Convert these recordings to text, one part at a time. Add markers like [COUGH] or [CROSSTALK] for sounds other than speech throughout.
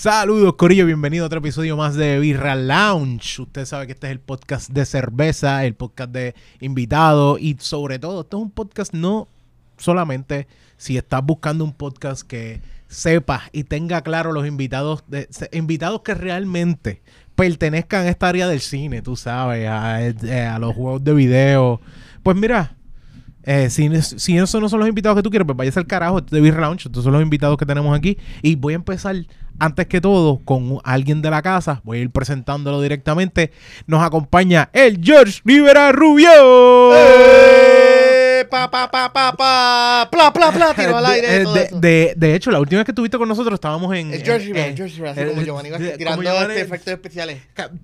Saludos, Corillo, bienvenido a otro episodio más de Birra Lounge. Usted sabe que este es el podcast de cerveza, el podcast de invitados y sobre todo, este es un podcast no solamente si estás buscando un podcast que sepa y tenga claro los invitados, de, invitados que realmente pertenezcan a esta área del cine, tú sabes, a, eh, a los juegos de video. Pues mira, eh, si, si esos no son los invitados que tú quieres, pues vayas al carajo, este de Beer Lounge. Estos son los invitados que tenemos aquí. Y voy a empezar, antes que todo, con alguien de la casa. Voy a ir presentándolo directamente. Nos acompaña el George Rivera Rubio. ¡Eh! Pa, pa, pa, pa, pa, pla, pla, pla, [LAUGHS] tiro al aire. De, todo de, eso. de- de hecho, la última vez que estuviste con nosotros estábamos en. Es George Rivera, George Rivera, así eh, como Giovanni Vázquez, tirando Giovanni- este efectos especiales.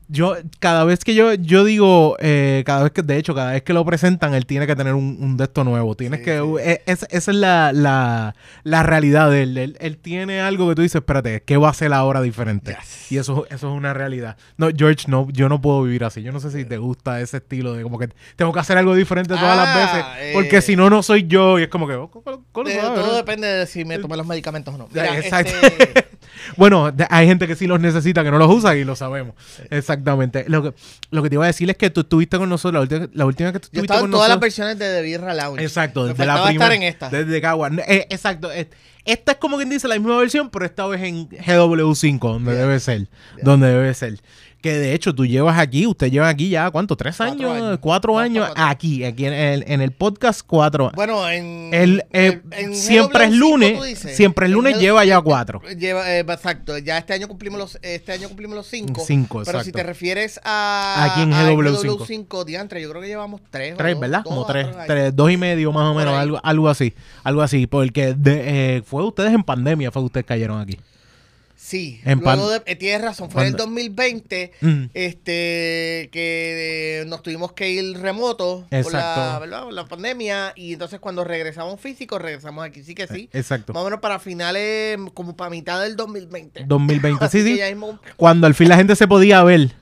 Yo, cada vez que yo, yo digo, eh, cada vez que, de hecho, cada vez que lo presentan, él tiene que tener un, un de esto nuevo. Tienes Sí, que, sí. eh, es- esa es la, la, la realidad de él. él. él tiene algo que tú dices, espérate, ¿qué va a hacer ahora diferente? Yes. Y eso, eso es una realidad. No, George, no, yo no puedo vivir así. Yo no sé si te gusta ese estilo de como que tengo que hacer algo diferente todas las Ah, veces. Porque eh. si no, no soy yo. Y es como que, oh, De- todo depende de si me tomé los medicamentos o no. Mira, Exacto. este, [LAUGHS] Bueno, hay gente que sí los necesita, que no los usa y lo sabemos. Exactamente. Lo que, lo que te iba a decir es que tú estuviste con nosotros, la última, la última que tú estuviste con en todas las versiones de The Birra Lounge. Exacto, Me desde la primera. estar en esta. Desde Cagua. Eh, exacto. eh, Esta es como quien dice la misma versión, pero esta vez en GW5, donde Yeah. debe ser. Yeah. Donde debe ser. Que de hecho tú llevas aquí, usted lleva aquí ya, ¿cuánto? ¿Tres Cuatro años? años. Cuatro años cuatro. aquí, aquí en el, en el podcast, cuatro. Bueno, en. El, eh, en- en siempre es GW5 lunes, dices. siempre es lunes lleva ya cuatro. Lleva, eh, exacto. Ya este año cumplimos los, este año cumplimos los cinco. Cinco, Pero si te refieres a. Aquí en a GW5. GW5, diantre, yo creo que llevamos tres. Tres, dos, ¿verdad? dos Como o tres, tres, dos y medio más o menos, algo, algo así, algo así, porque de- eh, fue ustedes en pandemia, fue que ustedes cayeron aquí. Sí, En luego de, eh, tienes razón, fue en el Panda- 2020 Mm. este que eh, nos tuvimos que ir remoto por la, Exacto. ¿verdad? por la pandemia y entonces cuando regresamos físico regresamos aquí, sí que sí. Exacto. Más o menos para finales, como para mitad del 2020. 2020, [LAUGHS] Así sí, sí. mismo- Cuando al fin la gente se podía ver.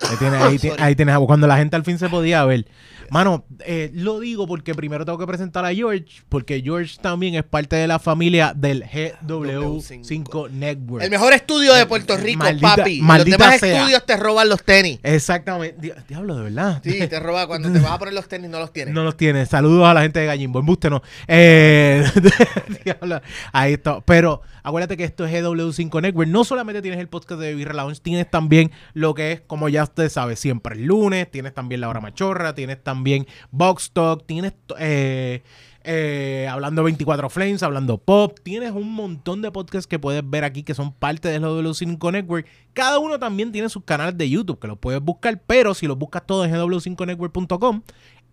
Ahí tienes, ahí, ti- [LAUGHS] Sorry. ahí tienes. Cuando la gente al fin se podía ver. Mano, eh, lo digo porque primero tengo que presentar a George, porque George también es parte de la familia del GW5 Network. el mejor estudio de Puerto Rico, Maldita- papi. maldita Los demás sea. estudios te roban los tenis. Exactamente. Di- Diablo, de verdad. Sí, [LAUGHS] te roban cuando te vas a poner los tenis, no los tienes. No los tiene. Saludos a la gente de Gallimbo. Embuste no. Eh, [LAUGHS] diablo. ahí está. Pero acuérdate que esto es GW5 Network. No solamente tienes el podcast de Birra Lounge, tienes también lo que es, como ya usted sabe, siempre el lunes. Tienes también La Hora Machorra. Tienes también Box Talk. Tienes eh, eh, hablando 24 Flames, hablando pop. Tienes un montón de podcasts que puedes ver aquí que son parte de GW5 Network. Cada uno también tiene sus canales de YouTube que los puedes buscar, pero si los buscas todos en gw5network.com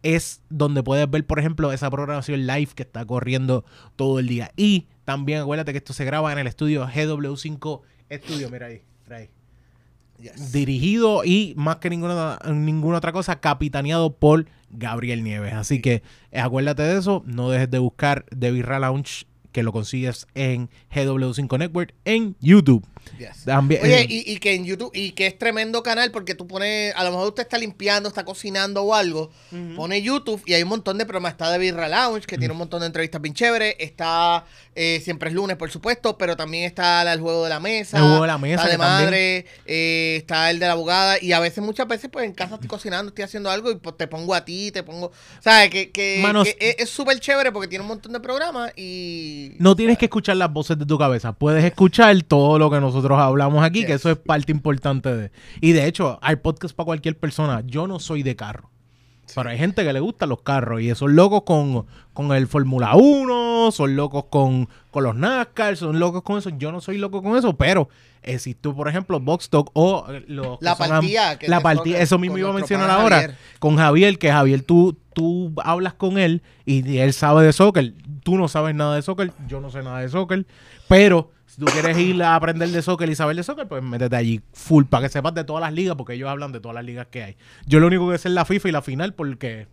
es donde puedes ver, por ejemplo, esa programación live que está corriendo todo el día. Y también acuérdate que esto se graba en el estudio GW5 Studio, mira ahí, mira ahí. Yes. Dirigido y más que ninguna, ninguna otra cosa, capitaneado por Gabriel Nieves. Así que eh, acuérdate de eso, no dejes de buscar The Birra Lounge, que lo consigues en GW5 Network en YouTube. Yes. También, Oye, eh, y, y que en YouTube, y que es tremendo canal porque tú pones, a lo mejor usted está limpiando, está cocinando o algo, pone YouTube y hay un montón de programas. Está de Birra Lounge, que tiene un montón de entrevistas bien chéveres. Está eh, Siempre es lunes, por supuesto, pero también está el juego de la mesa. El juego de la mesa, Está de madre, eh, está el de la abogada. Y a veces, muchas veces, pues en casa estoy cocinando, estoy haciendo algo y pues, te pongo a ti, te pongo. ¿Sabes? Que, que, Manos- que es- es súper chévere porque tiene un montón de programas y. No tienes que escuchar las voces de tu cabeza, puedes escuchar todo lo que nosotros hablamos aquí, que eso es parte importante de... Y de hecho, hay podcast para cualquier persona. Yo no soy de carro. Pero hay gente que le gustan los carros y son locos con, con el Fórmula 1, son locos con, con los NASCAR, son locos con eso. Yo no soy loco con eso, pero eh, si tú, por ejemplo, Box Talk o eh, los La partida que la partida, eso mismo iba a mencionar ahora Javier. con Javier, que Javier tú, tú hablas con él y, y él sabe de soccer, tú no sabes nada de soccer, yo no sé nada de soccer, pero si tú quieres ir a aprender de soccer y saber de soccer, pues métete allí full para que sepas de todas las ligas, porque ellos hablan de todas las ligas que hay. Yo lo único que sé es la FIFA y la final porque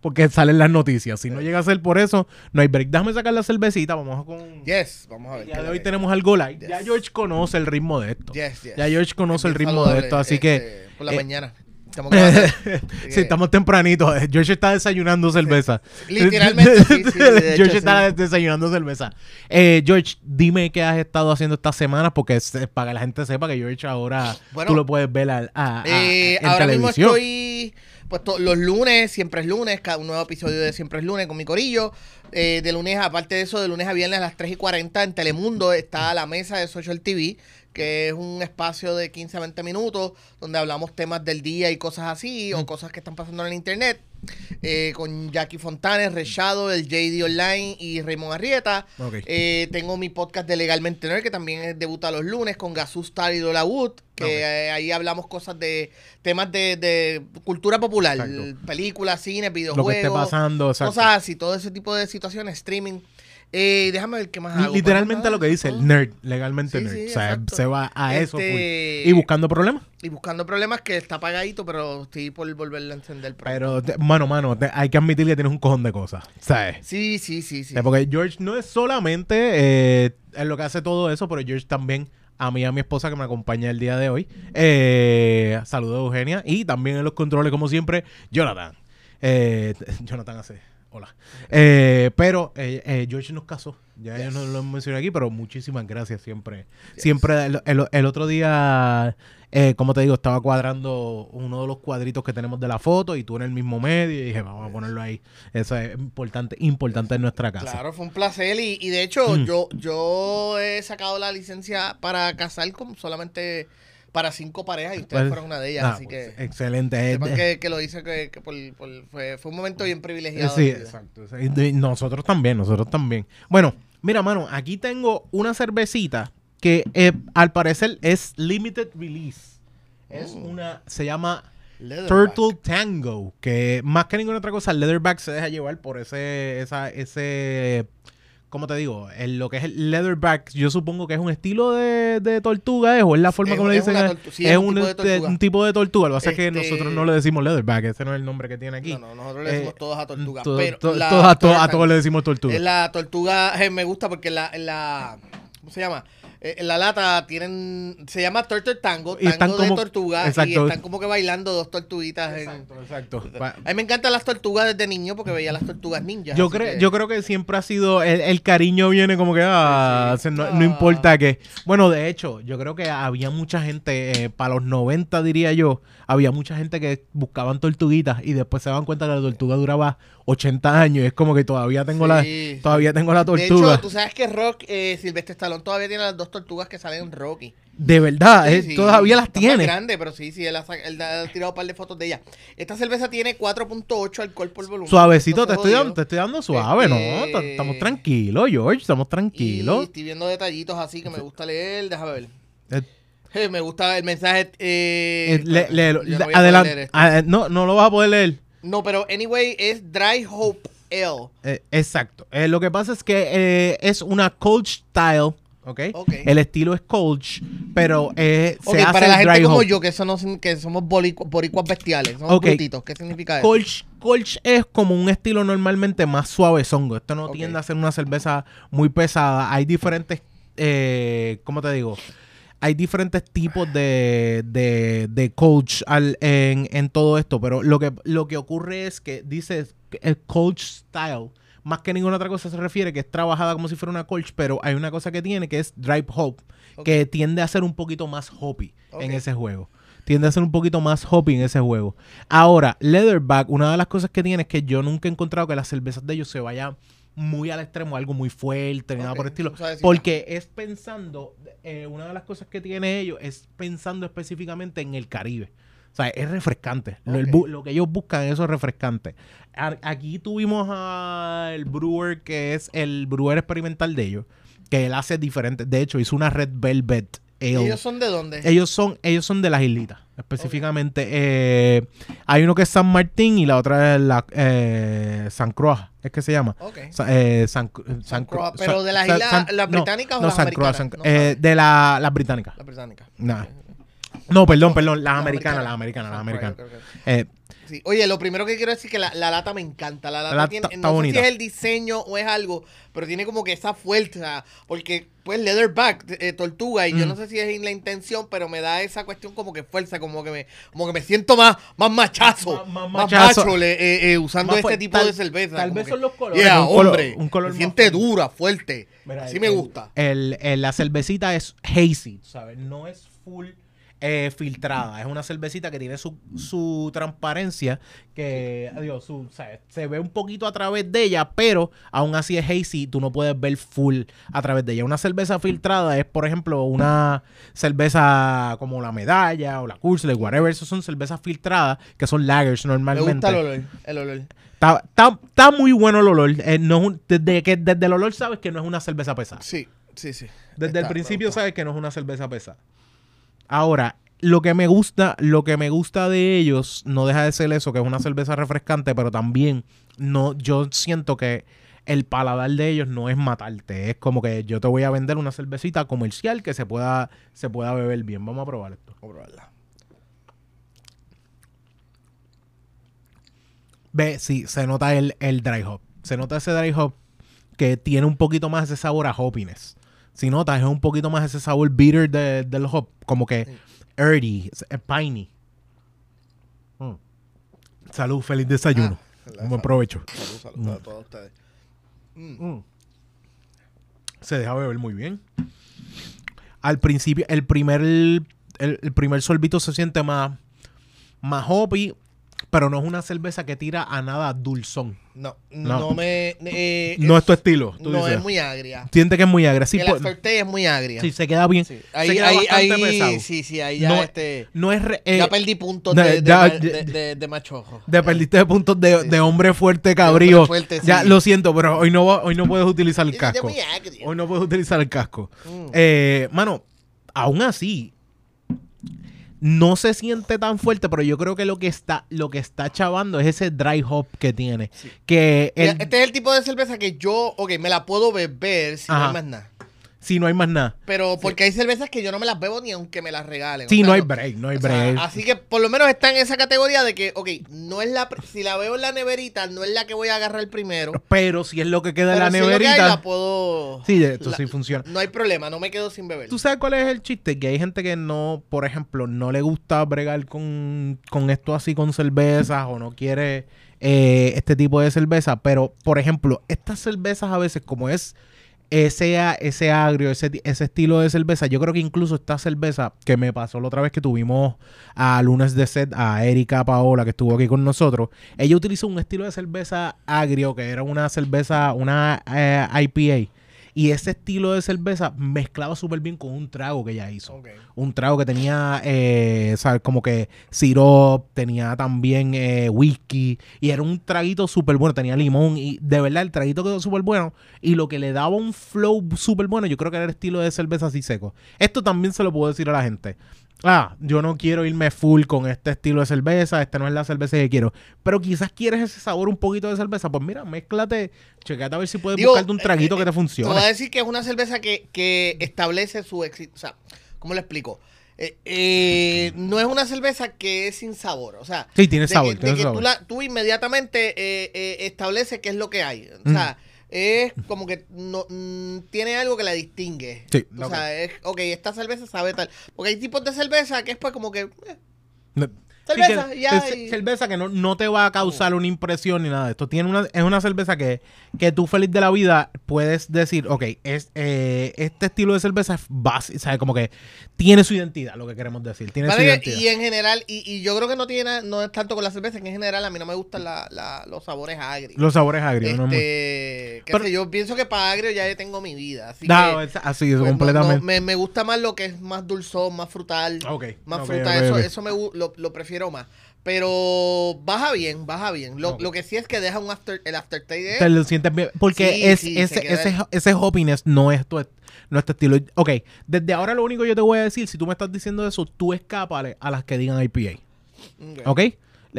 porque salen las noticias. Si no llega a ser por eso, no hay break. Déjame sacar la cervecita, vamos con... Yes, vamos a ver. Ya de hoy tenemos algo. Ya Yes. George conoce el ritmo de esto. Yes, yes. Ya George conoce el ritmo de esto, así este, que... Por la eh, mañana. Estamos grabando. [LAUGHS] sí, estamos tempranito. George está desayunando cerveza. Literalmente, sí, sí, de [LAUGHS] hecho, George está desayunando cerveza. Eh, George, dime qué has estado haciendo esta semana porque se- para que la gente sepa que George ahora Bueno, tú lo puedes ver al- a, a- Eh, en ahora mismo estoy, pues to- los lunes, siempre es lunes, cada un nuevo episodio de Siempre es lunes con mi corillo. Eh, de lunes, aparte de eso, de lunes a viernes a las 3 y 40 en Telemundo está la mesa de Social TV, que es un espacio de 15 a 20 minutos donde hablamos temas del día y cosas así, o cosas que están pasando en el internet. eh, con Jackie Fontanes, Rechado, el JD Online y Raymond Arrieta. Ok. Eh, tengo mi podcast de Legalmente Nerd, que también debuta los lunes con Gazoo Star y Dola Wood, que eh, ahí hablamos cosas de temas de, de cultura popular, Exacto. películas, cine, lo que videojuegos, esté pasando. exacto. cosas así, todo ese tipo de situaciones, streaming. Eh, déjame ver qué más hago. Literalmente lo que dice el nerd, legalmente Sí, nerd. sí, o sea, exacto. se va a eso. Este- full. Y buscando problemas. Y buscando problemas que está apagadito, pero estoy por volverlo a encender. pronto. Pero, te- mano, mano, te- hay que admitir que tienes un cojón de cosas. ¿Sabes? Sí, sí, sí, sí. Porque George no es solamente eh, es lo que hace todo eso, pero George también, a mí y a mi esposa que me acompaña el día de hoy. Eh, saludos a Eugenia. Y también en los controles, como siempre, Jonathan. Eh, Jonathan hace. Hola. Eh, pero eh, eh, George nos casó. Ya yo no lo mencioné aquí, pero muchísimas gracias siempre. Siempre, el, el- el otro día, eh, como te digo, estaba cuadrando uno de los cuadritos que tenemos de la foto y tú en el mismo medio y dije, vamos a ponerlo ahí. Eso es importante, importante en nuestra casa. Claro, fue un placer y, y de hecho Mm. yo, yo he sacado la licencia para casar con solamente para cinco parejas y ustedes Pues, fueron una de ellas, así pues, que Excelente. eh, sepan que, que lo hice que, que por, por- fue, fue un momento bien privilegiado. Sí, exacto. De- Nosotros también, nosotros también. Bueno, mira, mano, aquí tengo una cervecita que eh, al parecer es limited release. Es Oh. una, se llama Leatherback. Turtle Tango, que más que ninguna otra cosa, el Leatherback se deja llevar por ese, esa, ese, ¿cómo te digo? El- lo que es el Leatherback, yo supongo que es un estilo de, de tortuga, ¿es? o es la forma Es- como le dicen. eh, sí, es es un un, tipo de eh, tortuga. un tipo de tortuga, lo que pasa es que Este- nosotros no le decimos Leatherback, ese no es el nombre que tiene aquí. No, no, nosotros le decimos Eh, todos a tortuga. To- pero to- la todos a, todos- a turtle todos le decimos tortuga. Es la tortuga, eh, me gusta porque la, la ¿cómo se llama? Eh, en la lata tienen, se llama Turtle Tango, Y están tango de como- tortuga, y exacto. están como que bailando dos tortuguitas. en- Exacto, exacto. Pa- A mí me encantan las tortugas desde niño porque veía las tortugas ninjas. Yo, creo que- yo creo que siempre ha sido, el, el cariño viene como que, ah, Sí, sí. se- no, Ah. no importa que, bueno, de hecho, yo creo que había mucha gente, eh, para los 90 diría yo, había mucha gente que buscaban tortuguitas y después se daban cuenta que la tortuga duraba 80 años es como que todavía tengo la, Sí. todavía tengo la De tortuga. hecho, tú sabes que Rock, eh, Silvestre Stallone todavía tiene las dos tortugas que salen en Rocky. de verdad, Sí, eh, sí, todavía las tiene. grande, pero sí, sí, él ha, sa- él ha tirado un par de fotos de ella. Esta cerveza tiene 4.8 alcohol por volumen. Suavecito, te estoy, dando, te estoy dando suave, ¿no? Este- Estamos tranquilos, George, estamos Y tranquilos. estoy viendo detallitos así que me gusta leer. Déjame ver. Eh, Eh, me gusta el mensaje. Eh, le- no Adelante. Ah, no, no lo vas a poder leer. No, pero anyway, es Dry Hope L. Eh, exacto. Eh, lo que pasa es que eh, es una coach style, ¿ok? Ok. El estilo es coach, pero eh, se Ok, hace para la gente dry como hop. yo, que, sin- que somos boricu- boricuas bestiales, somos Ok. brutitos, ¿qué significa eso? Colch, Colch es como un estilo normalmente más suavezongo. Esto no tiende a ser una cerveza muy pesada. Hay diferentes, eh, ¿cómo te digo? Hay diferentes tipos de, de, de coach al- en, en todo esto, pero lo que, lo que ocurre es que dice el coach style, más que ninguna otra cosa se refiere que es trabajada como si fuera una coach, pero hay una cosa que tiene que es drive hop, Ok. que tiende a ser un poquito más hoppy en ese juego. Tiende a ser un poquito más hoppy en ese juego. Ahora, Leatherback, una de las cosas que tiene es que yo nunca he encontrado que las cervezas de ellos se vayan muy al extremo, algo muy fuerte, ni nada por el estilo. Porque es pensando, eh, una de las cosas que tiene ellos es pensando específicamente en el Caribe. O sea, es refrescante. Lo, el lo que ellos buscan, eso es refrescante. A- Aquí tuvimos al brewer, que es el brewer experimental de ellos, que él hace diferentes. De hecho, hizo una Red Velvet ¿Y Ale. ¿Ellos son de dónde? Ellos son, ellos son de las islitas, específicamente. eh, hay uno que es San Martín y la otra es la, eh, San Croix, es que se llama. Ok. Sa- eh, San, San, San Croix, San- pero de las islas- las no, británicas o no, las San americanas, no eh, sabes. de la- las británicas. La británica. Nah. No, perdón, perdón, las No, americanas, americana. las americanas, las americanas. Eh, Sí. Oye, lo primero que quiero decir es que la, la lata me encanta. La lata lata tiene, no sé bonita. si es el diseño o es algo, pero tiene como que esa fuerza. Porque, pues, leatherback, eh, tortuga, y yo Mm. no sé si es la intención, pero me da esa cuestión como que fuerza, como que me, como que me siento más, más machazo. Más- más Más, machazo. macho eh, eh, usando Más este tipo Tal- de cerveza. tal vez que, son los colores. Yeah, Un color- hombre. un color más siente fuerte. dura, fuerte. Mira, Así el- me gusta. El, el- la cervecita es hazy, ¿sabes? No es full eh, filtrada. Es una cervecita que tiene su, su transparencia, que adiós, su, se ve un poquito a través de ella, pero aún así es hazy, tú no puedes ver full a través de ella. Una cerveza filtrada es, por ejemplo, una cerveza como la medalla o la Kurzle, whatever. Esas son cervezas filtradas que son lagers Me normalmente. gusta el olor. El olor. Está, está- está muy bueno el olor. Eh, no desde, que, desde el olor sabes que no es una cerveza pesada. Sí, sí, sí. Desde el Está, me principio sabes que no es una cerveza pesada. Ahora, lo que me gusta, lo que me gusta de ellos no deja de ser eso, que es una cerveza refrescante, pero también no, yo siento que el paladar de ellos no es matarte. Es como que yo te voy a vender una cervecita comercial que se pueda, se pueda beber bien. Vamos a probar esto. Vamos a probarla. Ve, sí, se nota el, el dry hop. Se nota ese dry hop que tiene un poquito más ese sabor a hoppiness. Si notas, es un poquito más ese sabor bitter de- del hop. Como que earthy, piney. Mm. Salud, feliz desayuno. Ah, Un buen provecho. Salud, salud a todos ustedes. Mm. Se deja beber muy bien. Al principio, el primer, el, el primer sorbito se siente más, más hoppy, pero no es una cerveza que tira a nada dulzón. No, No. no, me. eh, No es tu estilo. tú no dices. es muy agria. Siente que es muy agresivo. el aftertaste es muy agria. Sí, se queda bien. Sí. se Ahí, queda ahí, bastante ahí- pesado. sí, sí, ahí ya No, este. No es. re- eh, ya perdí puntos de- de, de, ya- ma- de- de- de- de machojo. de perdiste puntos de, Sí, de sí. hombre fuerte cabrío. hombre fuerte, Ya sí. lo siento, pero hoy no, hoy no puedes utilizar el casco. agria. Hoy no puedes utilizar el casco. Mm. Eh, mano, aún así, no se siente tan fuerte, pero yo creo que lo que está, lo que está chavando es ese dry hop que tiene. Que el- Este es el tipo de cerveza que yo, ok, me la puedo beber si no Ajá. hay más nada. Si no hay más nada. Pero porque hay cervezas que yo no me las bebo ni aunque me las regalen. Sí, O sea, no hay break, no hay sea, break. así que por lo menos está en esa categoría de que, ok, no es la, si la veo en la neverita, no es la que voy a agarrar primero. pero si es lo que queda en la si que hay, neverita. la puedo. Sí, esto la- sí funciona. No hay problema, no me quedo sin beber. ¿Tú sabes cuál es el chiste? Que hay gente que no, por ejemplo, no le gusta bregar con, con esto así con cervezas o no quiere eh, este tipo de cerveza. Pero, por ejemplo, estas cervezas a veces, como es ese, ese agrio, ese, ese estilo de cerveza, yo creo que incluso esta cerveza que me pasó la otra vez que tuvimos a lunes de set, a Erika Paola, que estuvo aquí con nosotros, ella utilizó un estilo de cerveza agrio, que era una cerveza, una eh, IPA. Y ese estilo de cerveza mezclaba súper bien con un trago que ella hizo. Un trago que tenía, eh, ¿sabes? Como que sirop, tenía también eh, whisky. Y era un traguito súper bueno, tenía limón. Y de verdad, el traguito quedó súper bueno. Y lo que le daba un flow súper bueno, yo creo que era el estilo de cerveza así seco. Esto también se lo puedo decir a la gente. Ah, yo no quiero irme full con este estilo de cerveza, esta no es la cerveza que quiero. Pero quizás quieres ese sabor un poquito de cerveza, pues mira, mézclate, checate a ver si puedes Digo, buscarte un traguito eh, que te Te voy a funcione. decir que es una cerveza que, que establece su éxito. O sea, ¿cómo le explico? Eh, eh, no es una cerveza que es sin sabor. O sea, Sí, tiene sabor, que, tiene de que sabor. Tú, la- tú inmediatamente eh, eh, estableces qué es lo que hay. O Mm. Es como que no, mm, tiene algo que la distingue. Sí, O sea, es, ok, esta cerveza sabe tal. Porque hay tipos de cerveza que es pues como que... eh, No. Cerveza, Sí, que- ya, es y- cerveza que no, no te va a causar una impresión ni nada de esto. Tiene una, es una cerveza que, que tú feliz de la vida puedes decir, ok, es, eh, este estilo de cerveza es básico, ¿sabes? Como que tiene su identidad, lo que queremos decir. Tiene su Vale, identidad. y en general, y, y yo creo que no tiene no es tanto con la cerveza, que en general a mí no me gustan la- la- los sabores agrios. Los sabores agrios, ¿no? Este, qué Pero- sé, yo pienso que para agrio ya tengo mi vida. Así No, que, es así, es pues, completamente. no, me, me gusta más lo que es más dulzón, más frutal, Ok, más ok, fruta. ok, eso eso me, lo, lo prefiero más. Pero baja bien, baja bien. Lo, lo que sí es que deja un after, el aftertaste de Te lo sientes bien. Porque Sí, es, sí, ese, ese, ese hoppiness no es tu, no es tu estilo. Ok, desde ahora lo único que yo te voy a decir, si tú me estás diciendo eso, tú escápale a las que digan IPA. Ok. ¿Ok?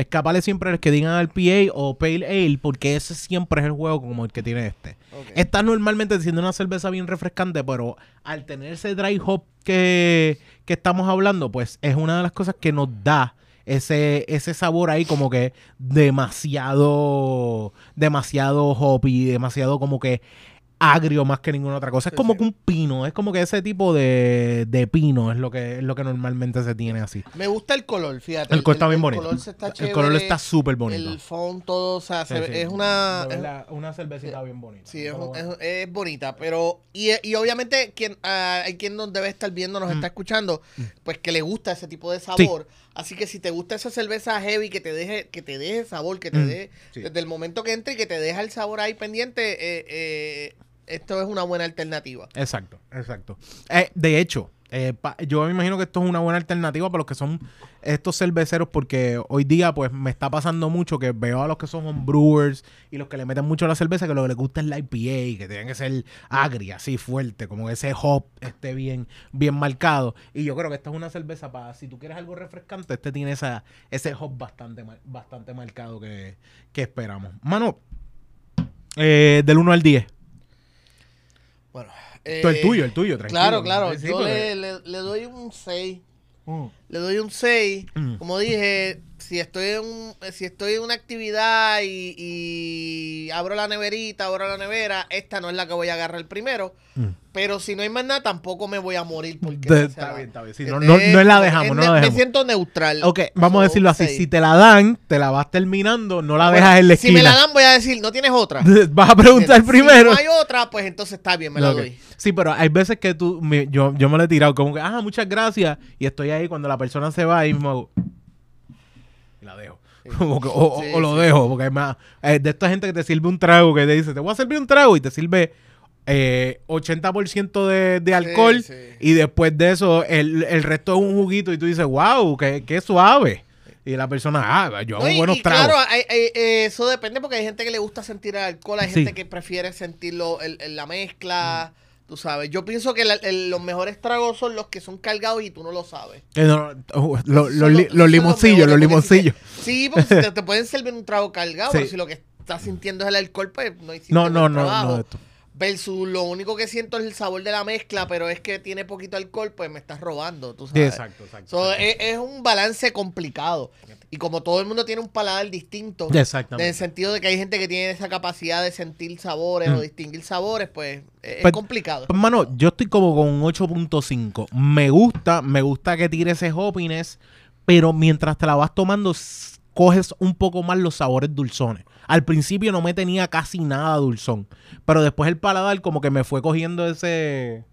escapale siempre es que digan al PA o Pale Ale, porque ese siempre es el juego como el que tiene este. Ok. Está normalmente siendo una cerveza bien refrescante, pero al tener ese dry hop que, que estamos hablando, pues es una de las cosas que nos da ese, ese sabor ahí como que demasiado, demasiado hoppy, demasiado como que agrio más que ninguna otra cosa. Es Sí, como sí. que un pino, es como que ese tipo de, de pino es lo que, es lo que normalmente se tiene así. Me gusta el color, fíjate. El color está bien bonito. El color se está El color está súper bonito. El font, todo, o sea, Sí, se es una... Es- verdad, una cervecita bien bonita. Sí, es, un- es- es bonita, pero y, y obviamente quien ah, hay quien nos debe estar viendo, nos Mm. está escuchando, pues que le gusta ese tipo de sabor. Así que si te gusta esa cerveza heavy que te deje que te deje sabor, que te Mm, deje sí. desde el momento que entre y que te deja el sabor ahí pendiente, eh, eh, esto es una buena alternativa. Exacto, exacto. Eh, de hecho, eh, yo me imagino que esto es una buena alternativa para los que son estos cerveceros porque hoy día pues me está pasando mucho que veo a los que son homebrewers y los que le meten mucho la cerveza que lo que les gusta es la IPA, que tienen que ser agria, así fuerte, como que ese hop esté bien, bien marcado. Y yo creo que esta es una cerveza para, si tú quieres algo refrescante, este tiene esa, ese hop bastante, bastante marcado que, que esperamos. Mano, eh, del 1 al 10. Bueno, eh, el tuyo, el tuyo, tranquilo. Claro, claro. Yo le, le- le doy un 6. Mm. Le doy un 6. Mm. Como dije, si estoy en, un- si estoy en una actividad y, y abro la neverita, abro la nevera, esta no es la que voy a agarrar primero. Mm. Pero si no hay más nada, tampoco me voy a morir. Porque De- está la- bien, está bien. Sí, es- no, no, no la es- dejamos, es no la Me dejamos. siento neutral. Ok, vamos a decirlo así. seis. Si te la dan, te la vas terminando, no la Bueno, dejas en la Si me esquina. la dan, voy a decir, ¿no tienes otra? [LAUGHS] Vas a preguntar Si primero. no hay otra, pues entonces está bien, me la doy. Sí, pero hay veces que tú, me- yo, yo me lo he tirado como que, ah, muchas gracias. Y estoy ahí cuando la persona se va y mismo hago, y la dejo. [LAUGHS] O, o- Sí, o lo sí. dejo, porque es más, eh, de esta gente que te sirve un trago, que te dice, te voy a servir un trago y te sirve eh, 80% de, de alcohol sí. y después de eso el, el resto es un juguito y tú dices, wow, qué, qué suave. Y la persona, ah, yo hago No, y- buenos y tragos. Claro, hay- hay- eh, eso depende porque hay gente que le gusta sentir el alcohol, hay Sí. gente que prefiere sentirlo en, en la mezcla, tú sabes. Yo pienso que la- el- los mejores tragos son los que son cargados y tú no lo sabes. Eh, no, no, oh, lo- los, li- son los limoncillos, los [LAUGHS] limoncillos. Sí, porque te, te pueden servir un trago cargado, [LAUGHS] Sí. pero si lo que estás sintiendo es el alcohol, pues no hiciste No, buen no, no, trabajo. no. esto. Versus lo único que siento es el sabor de la mezcla, pero es que tiene poquito alcohol, pues me estás robando, tú sabes. exacto, exacto. So, exacto. es, es un balance complicado. Y como todo el mundo tiene un paladar distinto, en Exactamente. el sentido de que hay gente que tiene esa capacidad de sentir sabores Mm. o distinguir sabores, pues es, es Pues- complicado. Pues, mano, yo estoy como con un 8.5. Me gusta, me gusta que tire ese hoppiness, pero mientras te la vas tomando, coges un poco más los sabores dulzones. Al principio no me tenía casi nada dulzón, pero después el paladar como que me fue cogiendo ese...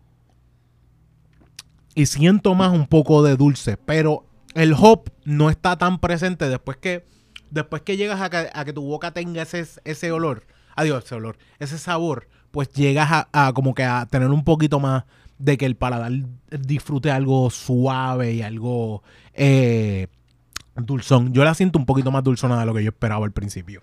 Y siento más un poco de dulce, pero el hop no está tan presente después que después que llegas a que, tu boca tenga ese, ese olor, adiós, ese olor, ese sabor, pues llegas a, a como que a tener un poquito más de que el paladar disfrute algo suave y algo eh, dulzón. Yo la siento un poquito más dulzona de lo que yo esperaba al principio.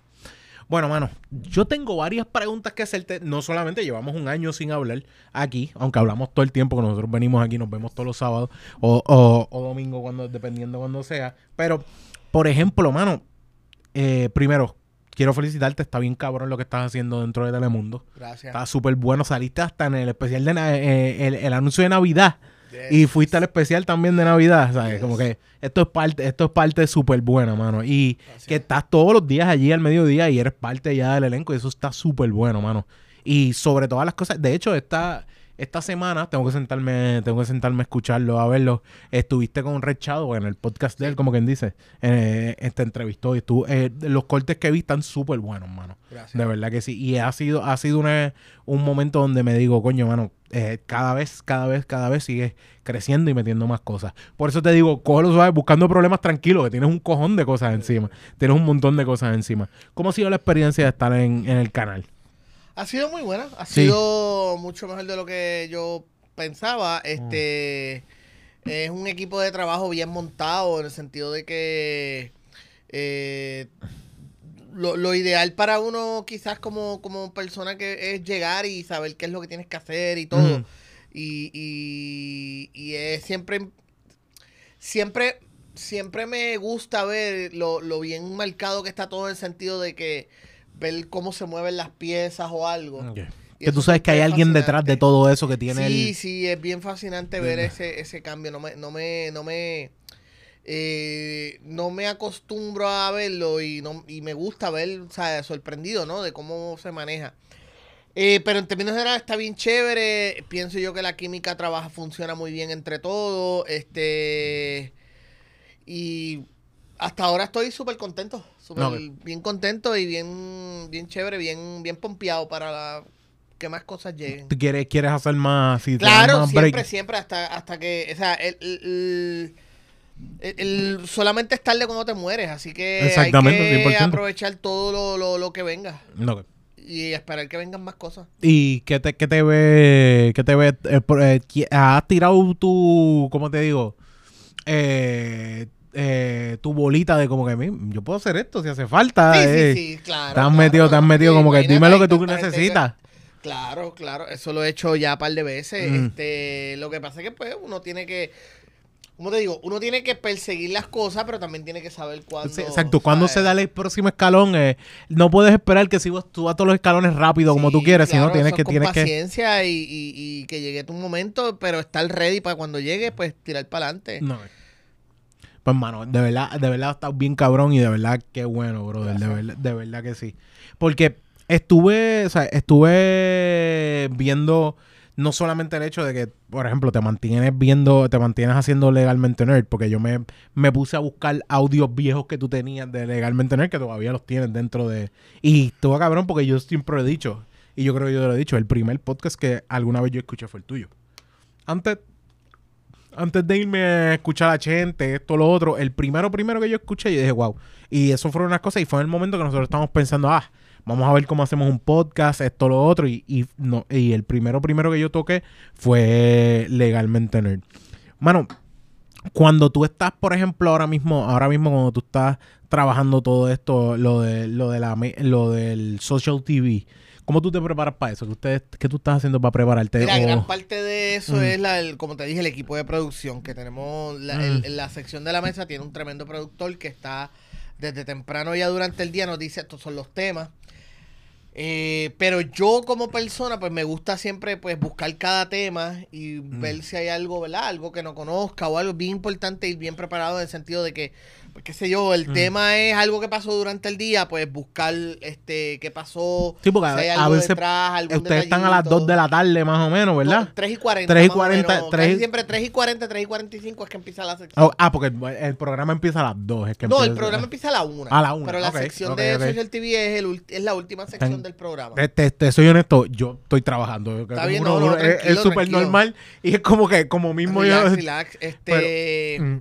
Bueno, mano, yo tengo varias preguntas que hacerte. No solamente llevamos un año sin hablar aquí, aunque hablamos todo el tiempo, que nosotros venimos aquí, nos vemos todos los sábados o, o, o domingo, cuando, dependiendo cuando sea. Pero, por ejemplo, mano, eh, primero, quiero felicitarte, está bien cabrón lo que estás haciendo dentro de Telemundo. Gracias. Está súper bueno, saliste hasta en el especial de na- eh, el, el anuncio de Navidad. Yes. Y fuiste al especial también de Navidad, ¿sabes? Yes. Como que esto es parte, esto es parte súper buena, mano. Y Gracias. que estás todos los días allí al mediodía y eres parte ya del elenco y eso está súper bueno, mano. Y sobre todas las cosas, de hecho, esta, esta semana tengo que sentarme, tengo que sentarme a escucharlo, a verlo. Estuviste con Red Shadow en el podcast de él, como quien dice. Eh, este entrevistó y estuvo, eh, los cortes que vi están súper buenos, mano. Gracias. De verdad que sí. Y ha sido, ha sido una- un momento donde me digo, coño, mano, eh, cada vez, cada vez, cada vez sigues creciendo y metiendo más cosas. Por eso te digo, cógelo suave, buscando problemas tranquilos, que tienes un cojón de cosas encima. Tienes un montón de cosas encima. ¿Cómo ha sido la experiencia de estar en, en el canal? Ha sido muy buena, ha Sí. sido mucho mejor de lo que yo pensaba. Mm. Este es un equipo de trabajo bien montado en el sentido de que eh, lo, lo ideal para uno quizás como, como persona que es llegar y saber qué es lo que tienes que hacer y todo. Y, y, y es siempre, siempre siempre me gusta ver lo, lo bien marcado que está todo en el sentido de que ver cómo se mueven las piezas o algo. Y Que tú sabes que hay alguien detrás de todo eso que tiene Sí, el... sí, es bien fascinante ver ese, ese cambio. No me, no me, no me, eh, no me acostumbro a verlo y no, y me gusta ver, o sea, sorprendido, ¿no? De cómo se maneja. Eh, pero en términos generales está bien chévere. Pienso yo que la química trabaja, funciona muy bien entre todos. Este. Y hasta ahora estoy súper contento. Súper Ok. bien contento y bien, bien chévere, bien, bien pompeado para la- que más cosas lleguen. ¿Tú quieres, quieres hacer más... Si Claro, más siempre, break? siempre, hasta, hasta que, o sea, el, el- el- el- solamente es tarde cuando te mueres, así que Exactamente, hay que 100%. aprovechar todo lo, lo, lo que venga y esperar que vengan más cosas. ¿Y qué te, qué te ve? ¿Qué te ve? eh, eh, ¿Has tirado tu, cómo te digo? Eh, eh, tu bolita de como que "Mi, yo puedo hacer esto si hace falta. Sí, eh". sí, sí, claro. Te has claro, metido, te has metido sí, como que dime lo que tú necesitas. que- Claro, claro, eso lo he hecho ya un par de veces. Mm. Este, lo que pasa es que pues uno tiene que, ¿cómo te digo? Uno tiene que perseguir las cosas, pero también tiene que saber cuándo. Sí, exacto, cuando ¿sabes? se da el próximo escalón, eh, no puedes esperar que si vos tú a todos los escalones rápido como tú quieres, sino tienes que con tienes que paciencia y, y- y que llegue tu momento, pero estar ready para cuando llegue, pues tirar para adelante. No. Pues, mano, de verdad, de verdad estás bien cabrón y de verdad qué bueno, brother. De verdad, de verdad que sí. Porque estuve, o sea, estuve viendo no solamente el hecho de que, por ejemplo, te mantienes viendo, te mantienes haciendo legalmente nerd, porque yo me, me puse a buscar audios viejos que tú tenías de legalmente nerd, que todavía los tienes dentro de... Y estuvo cabrón porque yo siempre lo he dicho, y yo creo que yo lo he dicho, el primer podcast que alguna vez yo escuché fue el tuyo. Antes, antes de irme a escuchar a gente, esto, lo otro, el primero, primero que yo escuché, yo dije, wow. Y eso fueron unas cosas, y fue en el momento que nosotros estábamos pensando, ah, vamos a ver cómo hacemos un podcast, esto, lo otro, y, y, no, y el primero, primero que yo toqué fue legalmente nerd. Mano, cuando tú estás, por ejemplo, ahora mismo, ahora mismo cuando tú estás trabajando todo esto, lo de, lo de la, lo del social TV, ¿cómo tú te preparas para eso? ¿Qué, ustedes, qué tú estás haciendo para prepararte? Mira, O- gran parte de eso Mm. es, la, el- como te dije, el equipo de producción que tenemos. La, Mm. el- la sección de la mesa tiene un tremendo productor que está desde temprano ya durante el día, nos dice estos son los temas. Eh, pero yo como persona, pues me gusta siempre pues buscar cada tema y Mm. ver si hay algo, ¿verdad? Algo que no conozca o algo bien importante ir bien preparado en el sentido de que, pues, qué sé yo, el Mm. tema es algo que pasó durante el día, pues buscar este qué pasó, Sí, porque si hay a- a veces detrás, algún Ustedes están a las detallito. 2 de la tarde más o menos, ¿verdad? No, 3 y 40. 3 y más o 40, menos. 3 y- siempre 3 y 40, 3 y 45 es que empieza la sección. Oh, ah, porque el, el programa empieza a las 2. Es que no, el programa empieza a la 1. A la una, Pero la ok, sección ok, de ok. Social TV es, el, es la última sección Ten- del programa. Te, te- te soy honesto, yo estoy trabajando. Está bien, Uno- no, no, es- súper normal y es como que, como mismo relax, yo. relax. [LAUGHS] Este, Mm,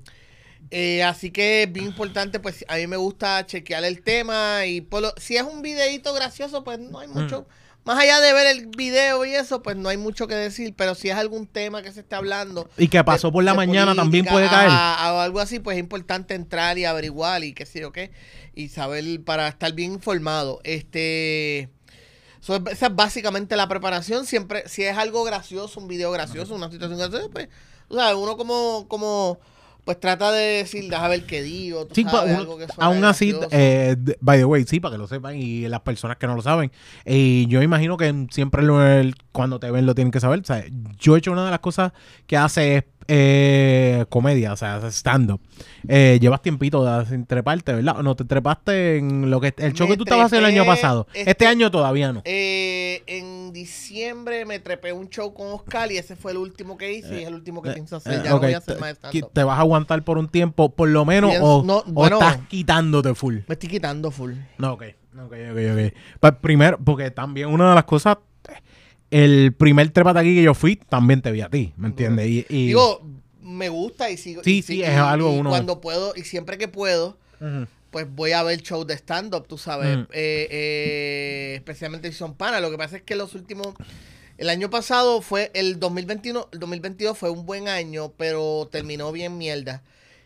eh, así que es bien importante, pues a mí me gusta chequear el tema y por lo- si es un videito gracioso, pues no hay mucho. Mm. Más allá de ver el video y eso, pues no hay mucho que decir. Pero si es algún tema que se esté hablando, y que pasó de- por la mañana también puede caer. o algo así, pues es importante entrar y averiguar y qué sé yo qué. Y saber para estar bien informado. Este. so, esa es básicamente la preparación. Siempre, si es algo gracioso, un video gracioso, una situación graciosa, pues, tú sabes, uno como, como, pues trata de decir, déjame ver qué digo. tú Sí, sabes, uno- algo que aún así, eh, by the way, sí, para que lo sepan y las personas que no lo saben. Y yo imagino que siempre lo- el- cuando te ven lo tienen que saber. O sea, yo he hecho una de las cosas que hace es eh, comedia, o sea, stand-up. Eh, llevas tiempito de sin treparte, ¿verdad? ¿O no te trepaste en lo que el show Me que tú estabas haciendo el año pasado? Este, este- año todavía no. Eh, en diciembre me trepé un show con Oscar y ese fue el último que hice y es el último que Eh, pienso hacer. eh, Ya ok, no voy a hacer te- más qui- stand ¿Te vas a aguantar por un tiempo, por lo menos, Pienso- o, no, o bueno. estás quitándote full? Me estoy quitando full. No, ok, ok, ok, ok. Pues primero, porque también una de las cosas, el primer trepate aquí que yo fui, también te vi a ti, ¿me entiendes? Y, y- Digo, me gusta y sigo. Sí, y sí, y- es algo uno- Cuando puedo y siempre que puedo, pues voy a ver shows de stand-up, tú sabes. Eh, eh, especialmente si son panas. Lo que pasa es que los últimos. El año pasado fue. El 2021, el 2022 fue un buen año, pero terminó bien mierda.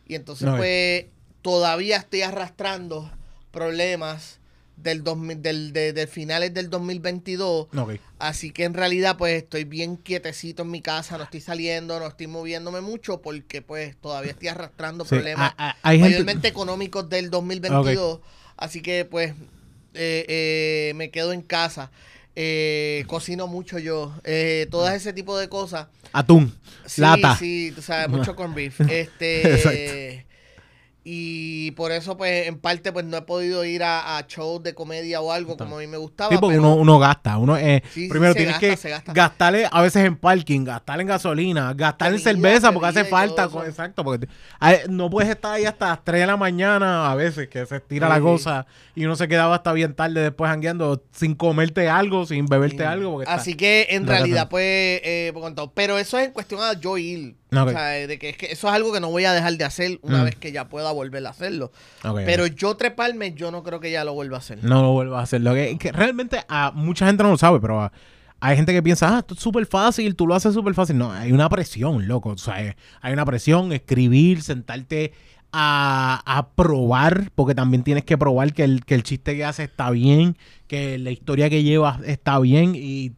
Y entonces, Ok. pues, todavía estoy arrastrando problemas del, 2000, del de, de finales del 2022. Ok. Así que en realidad pues estoy bien quietecito en mi casa, no estoy saliendo, no estoy moviéndome mucho porque pues todavía estoy arrastrando Sí, problemas a- a- hay gente- mayormente económicos del 2022. Así que pues eh, eh, me quedo en casa. Eh, cocino mucho yo. Eh, todo ese tipo de cosas. Atún, Sí, lata. sí, tú sabes, mucho [LAUGHS] corn beef. Exacto. Este. Y por eso, pues, en parte, pues no he podido ir a, a shows de comedia o algo como a mí me gustaba. Sí, porque pero- uno, uno gasta. Uno, eh, Sí, primero tienes gasta, que gasta. gastarle a veces en parking, gastar en gasolina, gastar en cerveza porque hace falta. con- exacto, porque te- no puedes estar ahí hasta las 3 de la mañana a veces que se estira la Sí. cosa y uno se quedaba hasta bien tarde después jangueando sin comerte algo, sin beberte algo. Porque está- Así que en No, realidad, pues, eh, pero eso es en cuestión a yo ir. O sea, de que, es que eso es algo que no voy a dejar de hacer una Mm. vez que ya pueda volver a hacerlo. Pero yo treparme, yo no creo que ya lo vuelva a hacer. no lo vuelvas a hacer. Lo que, que realmente a mucha gente no lo sabe, pero a- hay gente que piensa, ah, esto es súper fácil, tú lo haces súper fácil. No, hay una presión, loco. O sea, eh, hay una presión, escribir, sentarte a, a probar, porque también tienes que probar que el, que el chiste que haces está bien, que la historia que llevas está bien y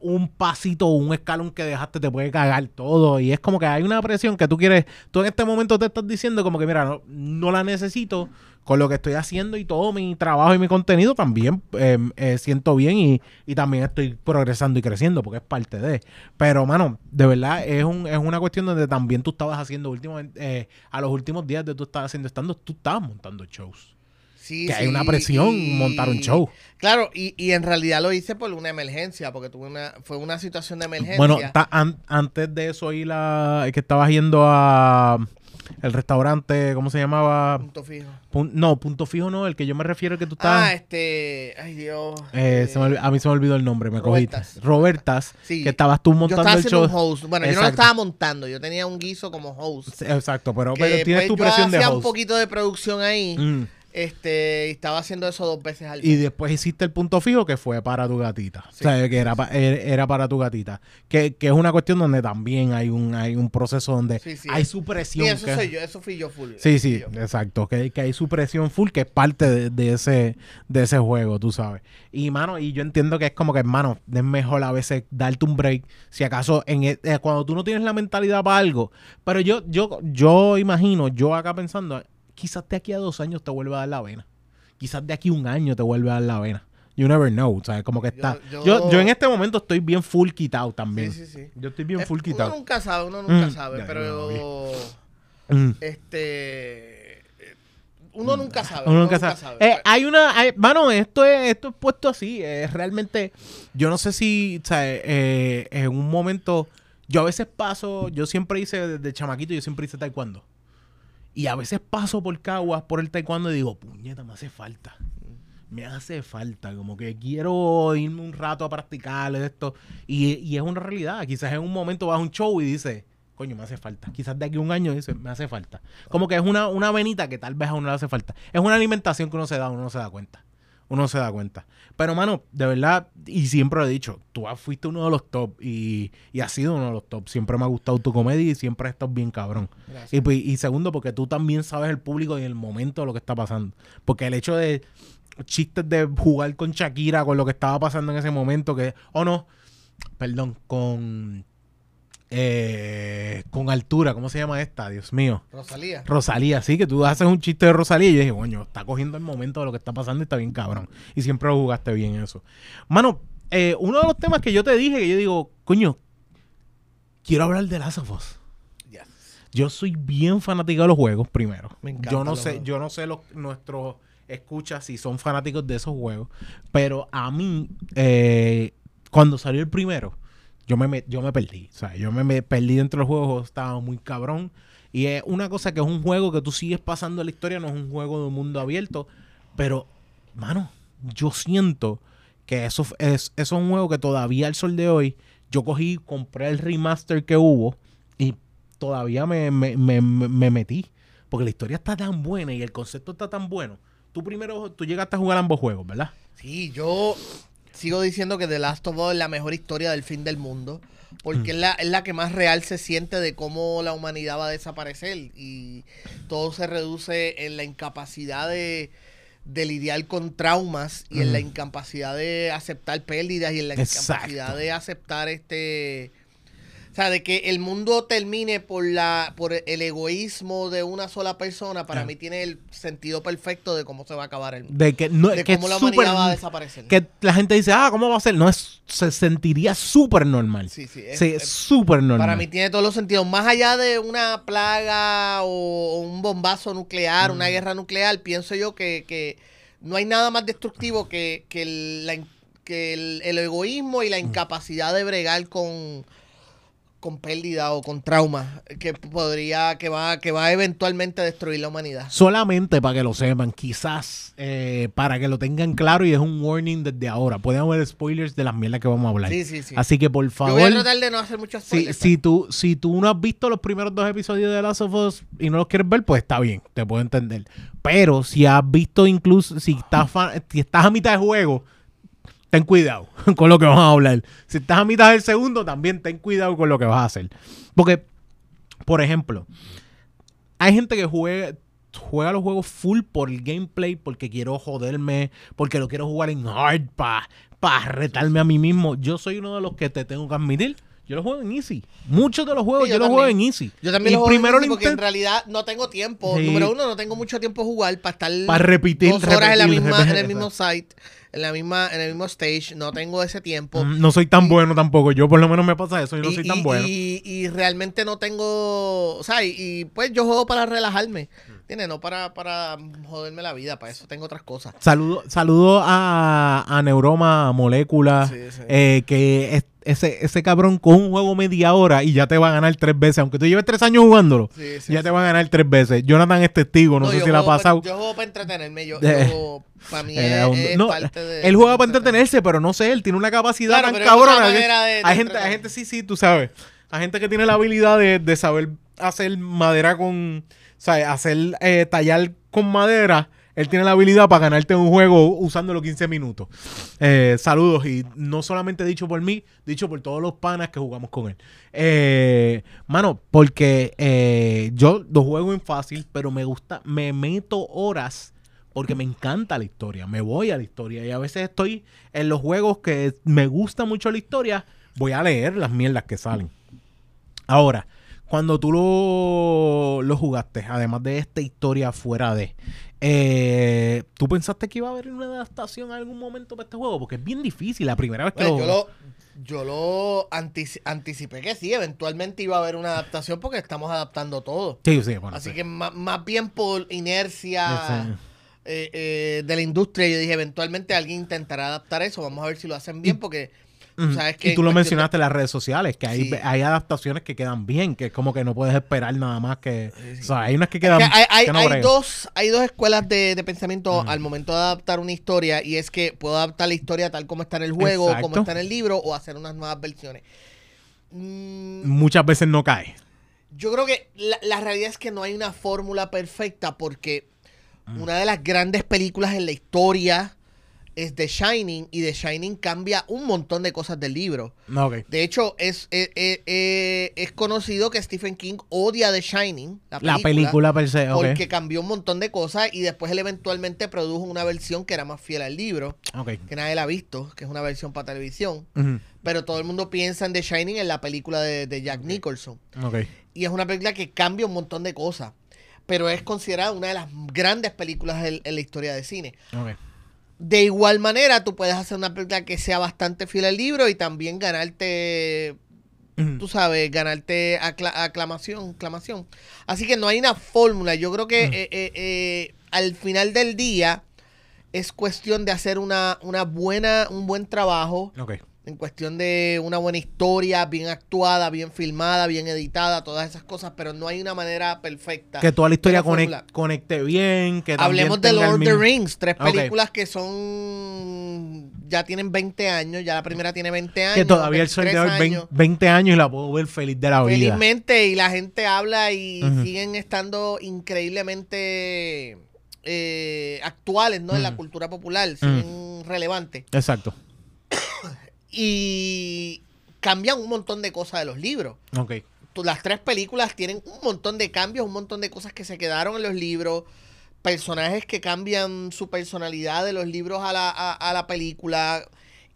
un pasito un escalón que dejaste te puede cagar todo. Y es como que hay una presión que tú quieres, tú en este momento te estás diciendo como que mira, no, no la necesito con lo que estoy haciendo y todo mi trabajo y mi contenido también eh, eh, siento bien y, y también estoy progresando y creciendo porque es parte de. Pero, mano, de verdad es, un, es una cuestión donde también tú estabas haciendo últimamente, eh, a los últimos días de tú estabas haciendo estando, tú estabas montando shows. Sí, Que hay una presión y- montar un show. Claro, y, y en realidad lo hice por una emergencia, porque tuve una, fue una situación de emergencia. Bueno, ta- an- antes de eso, y la que estabas yendo a el restaurante, ¿cómo se llamaba? punto fijo. Pun- no, punto fijo no, el que yo me refiero que tú estabas. Ah, este, ay Dios. eh, eh, se me olvi- a mí se me olvidó el nombre, me cogiste. Robertas. Robertas, Sí. que estabas tú yo montando estaba el show. un host. Bueno, yo no lo estaba montando, yo tenía un guiso como host. Exacto, pero, pero tienes pues, tu yo presión de hacía un host. poquito de producción ahí. Mm. Este, y estaba haciendo eso dos veces al Y mes. después hiciste el punto fijo que fue para tu gatita. Sí. O sea, que era, pa- era para tu gatita. Que, que es una cuestión donde también hay un, hay un proceso donde Sí, sí. hay su presión. Sí, eso que- soy yo, eso fui yo full. Sí, sí, exacto. Que, que hay su presión full, que es parte de, de ese, de ese juego, tú sabes. Y, mano, y yo entiendo que es como que, hermano, es mejor a veces darte un break. Si acaso, en e- eh, cuando tú no tienes la mentalidad para algo. Pero yo, yo, yo imagino, yo acá pensando, quizás de aquí a dos años te vuelva a dar la vena. Quizás de aquí a un año te vuelva a dar la vena. You never know, ¿sabes? Como que está. Yo, yo- yo, en este momento estoy bien full quitado también. Sí, sí, sí. Yo estoy bien full uno quitado. nunca sabe, uno nunca Mm, sabe, pero Mm. este uno nunca sabe. Uno nunca sabe. Eh, hay una, hay- mano, esto es, esto es puesto así. Es realmente, yo no sé si, sea, eh, en un momento, yo a veces paso, yo siempre hice desde chamaquito, yo siempre hice taekwondo. Y a veces paso por Caguas, por el taekwondo y digo, puñeta, me hace falta. Me hace falta, como que quiero irme un rato a practicar esto. Y, y es una realidad. Quizás en un momento vas a un show y dices, coño, me hace falta. Quizás de aquí a un año dices, me hace falta. Como que es una, una venita que tal vez a uno le hace falta. Es una alimentación que uno se da, uno no se da cuenta. Uno no se da cuenta. Pero, mano, de verdad, y siempre lo he dicho, tú fuiste uno de los top y, y has sido uno de los top. Siempre me ha gustado tu comedia y siempre has estado bien cabrón. Y, pues, y segundo, porque tú también sabes el público y el momento de lo que está pasando. Porque el hecho de chistes de jugar con Shakira, con lo que estaba pasando en ese momento, que, o no, perdón, con, eh, con altura, ¿cómo se llama esta? Dios mío. Rosalía. Rosalía, sí, que tú haces un chiste de Rosalía y yo dije, coño, está cogiendo el momento de lo que está pasando y está bien cabrón. Y siempre lo jugaste bien eso. Mano, eh, uno de los temas que yo te dije, que yo digo, coño, quiero hablar de Last of Us. Yes. Yo soy bien fanático de los juegos, primero. Me encantan yo no sé, juegos. yo no sé los, nuestros escuchas si son fanáticos de esos juegos. Pero a mí, eh, cuando salió el primero, yo me, yo me perdí. O sea, yo me, me perdí dentro del juego, estaba muy cabrón. Y es una cosa que es un juego que tú sigues pasando la historia, no es un juego de un mundo abierto. Pero, mano, yo siento que eso es, eso es un juego que todavía al sol de hoy, yo cogí, compré el remaster que hubo y todavía me, me, me- me metí. Porque la historia está tan buena y el concepto está tan bueno. Tú primero, tú llegaste a jugar ambos juegos, ¿verdad? Sí, yo sigo diciendo que The Last of Us es la mejor historia del fin del mundo. Porque es, la, es la que más real se siente de cómo la humanidad va a desaparecer. Y todo se reduce en la incapacidad de, de lidiar con traumas y en la Ujú. incapacidad de aceptar pérdidas y en la Exacto. incapacidad de aceptar este sea de que el mundo termine por la por el egoísmo de una sola persona para Ah. mí tiene el sentido perfecto de cómo se va a acabar el mundo De que no de que cómo la humanidad va a desaparecer que la gente dice, ah, ¿cómo va a ser? No, es, se sentiría súper normal. Sí, sí, Sí, es- es súper normal. Para mí tiene todos los sentidos. Más allá de una plaga o, o un bombazo nuclear, Mm. una guerra nuclear, pienso yo que, que no hay nada más destructivo que, que, el, la que el- el egoísmo y la incapacidad de bregar con, con pérdida o con trauma que podría, que va, que va eventualmente a destruir la humanidad. Solamente para que lo sepan, quizás eh, para que lo tengan claro y es un warning desde ahora. Pueden haber spoilers de las mierdas que vamos a hablar. Sí, sí, sí. Así que por Yo favor, voy a tratar de no hacer muchos si, spoilers. si, tú, si tú no has visto los primeros dos episodios de Last of Us y no los quieres ver, pues está bien, te puedo entender. Pero si has visto incluso, si estás, fa- si estás a mitad de juego, ten cuidado [LAUGHS] con lo que vamos a hablar. Si estás a mitad del segundo, también ten cuidado con lo que vas a hacer. Porque, por ejemplo, hay gente que juega, juega los juegos full por el gameplay, porque quiero joderme, porque lo quiero jugar en hard para retarme a mí mismo. Yo soy uno de los que te tengo que admitir. Yo los juego en easy. Muchos de los juegos Sí, yo, yo los juego en easy. Yo también Y lo juego en primero easy lo porque en realidad no tengo tiempo. Sí. Número uno, no tengo mucho tiempo jugar para estar para repetir, dos horas en, la misma, repetir. en el mismo site, en la misma, en el mismo stage. No tengo ese tiempo. Mm, No soy tan Y- bueno tampoco. Yo por lo menos me pasa eso y no y, soy tan y- bueno. y- y realmente no tengo, o sea, y, pues yo juego para relajarme. ¿entiendes? No para, para joderme la vida, para eso tengo otras cosas. Saludo, saludo a, a Neuroma Molécula, Sí, sí. eh, que es- ese, ese cabrón con un juego media hora y ya te va a ganar tres veces. Aunque tú lleves tres años jugándolo, Sí, sí, ya sí. te va a ganar tres veces. Jonathan es testigo, no, sé si le ha juego pa- pasado. yo juego para entretenerme, yo, Eh, yo- para mí [LAUGHS] Eh, es, un- es no, parte de... él juega para entretenerse, pero no sé, él tiene una capacidad Claro, tan cabrona. de hay, gente, hay gente, sí, sí, tú sabes. Hay gente que tiene la habilidad de, de saber hacer madera con. ¿Sabes? Hacer, eh, tallar con madera. Él tiene la habilidad para ganarte un juego usando los 15 minutos. Eh, saludos. Y no solamente dicho por mí, dicho por todos los panas que jugamos con él. Eh, mano, porque eh, yo lo juego en fácil, pero me gusta, me meto horas porque me encanta la historia, me voy a la historia y a veces estoy en los juegos que me gusta mucho la historia, voy a leer las mierdas que salen. Ahora, cuando tú lo, lo jugaste, además de esta historia fuera de, eh, ¿tú pensaste que iba a haber una adaptación en algún momento para este juego? Porque es bien difícil, la primera vez que Pues, lo... yo lo, yo lo antici- anticipé que sí, eventualmente iba a haber una adaptación porque estamos adaptando todo. Sí, sí, bueno, Así sí. que más, bien por inercia eh, eh, de la industria, yo dije, eventualmente alguien intentará adaptar eso, vamos a ver si lo hacen bien, porque Que y tú lo mencionaste en las redes sociales, que hay, Sí. hay adaptaciones que quedan bien, que es como que no puedes esperar nada más que... Sí. O sea, hay unas que quedan... que hay, hay- que no hay dos, hay dos escuelas de, de pensamiento al momento de adaptar una historia, y es que puedo adaptar la historia tal como está en el juego, Exacto. como está en el libro, o hacer unas nuevas versiones. Mm, Muchas veces no cae. Yo creo que la, la realidad es que no hay una fórmula perfecta porque Mm. una de las grandes películas en la historia es The Shining y The Shining cambia un montón de cosas del libro. No, ok. De hecho, es, eh, eh, eh, es conocido que Stephen King odia The Shining, la película, La película per se, porque cambió un montón de cosas y después él eventualmente produjo una versión que era más fiel al libro, Ok. que nadie la ha visto, que es una versión para televisión. Pero todo el mundo piensa en The Shining en la película de, de Jack Nicholson. Y es una película que cambia un montón de cosas. Pero es considerada una de las grandes películas en, en la historia de cine. Ok. De igual manera, tú puedes hacer una película que sea bastante fiel al libro y también ganarte, Ujú. tú sabes, ganarte acla- aclamación, aclamación. Así que no hay una fórmula. Yo creo que eh, eh, eh, al final del día es cuestión de hacer una, una buena, un buen trabajo Ok. En cuestión de una buena historia, bien actuada, bien filmada, bien editada, todas esas cosas, pero no hay una manera perfecta. Que toda la historia de la fórmula. conec- conecte bien, que Hablemos de Lord of the Rings, tres películas que son ya tienen 20 años, ya la primera tiene 20 años. Que todavía el 23 sueño de años. 20 años y la puedo ver feliz de la vida. Felizmente, y la gente habla y siguen estando increíblemente eh, actuales, ¿no? En la cultura popular, siguen relevantes. Exacto. Y cambian un montón de cosas de los libros. Ok. las tres películas tienen un montón de cambios, un montón de cosas que se quedaron en los libros, personajes que cambian su personalidad de los libros a la, a, a la película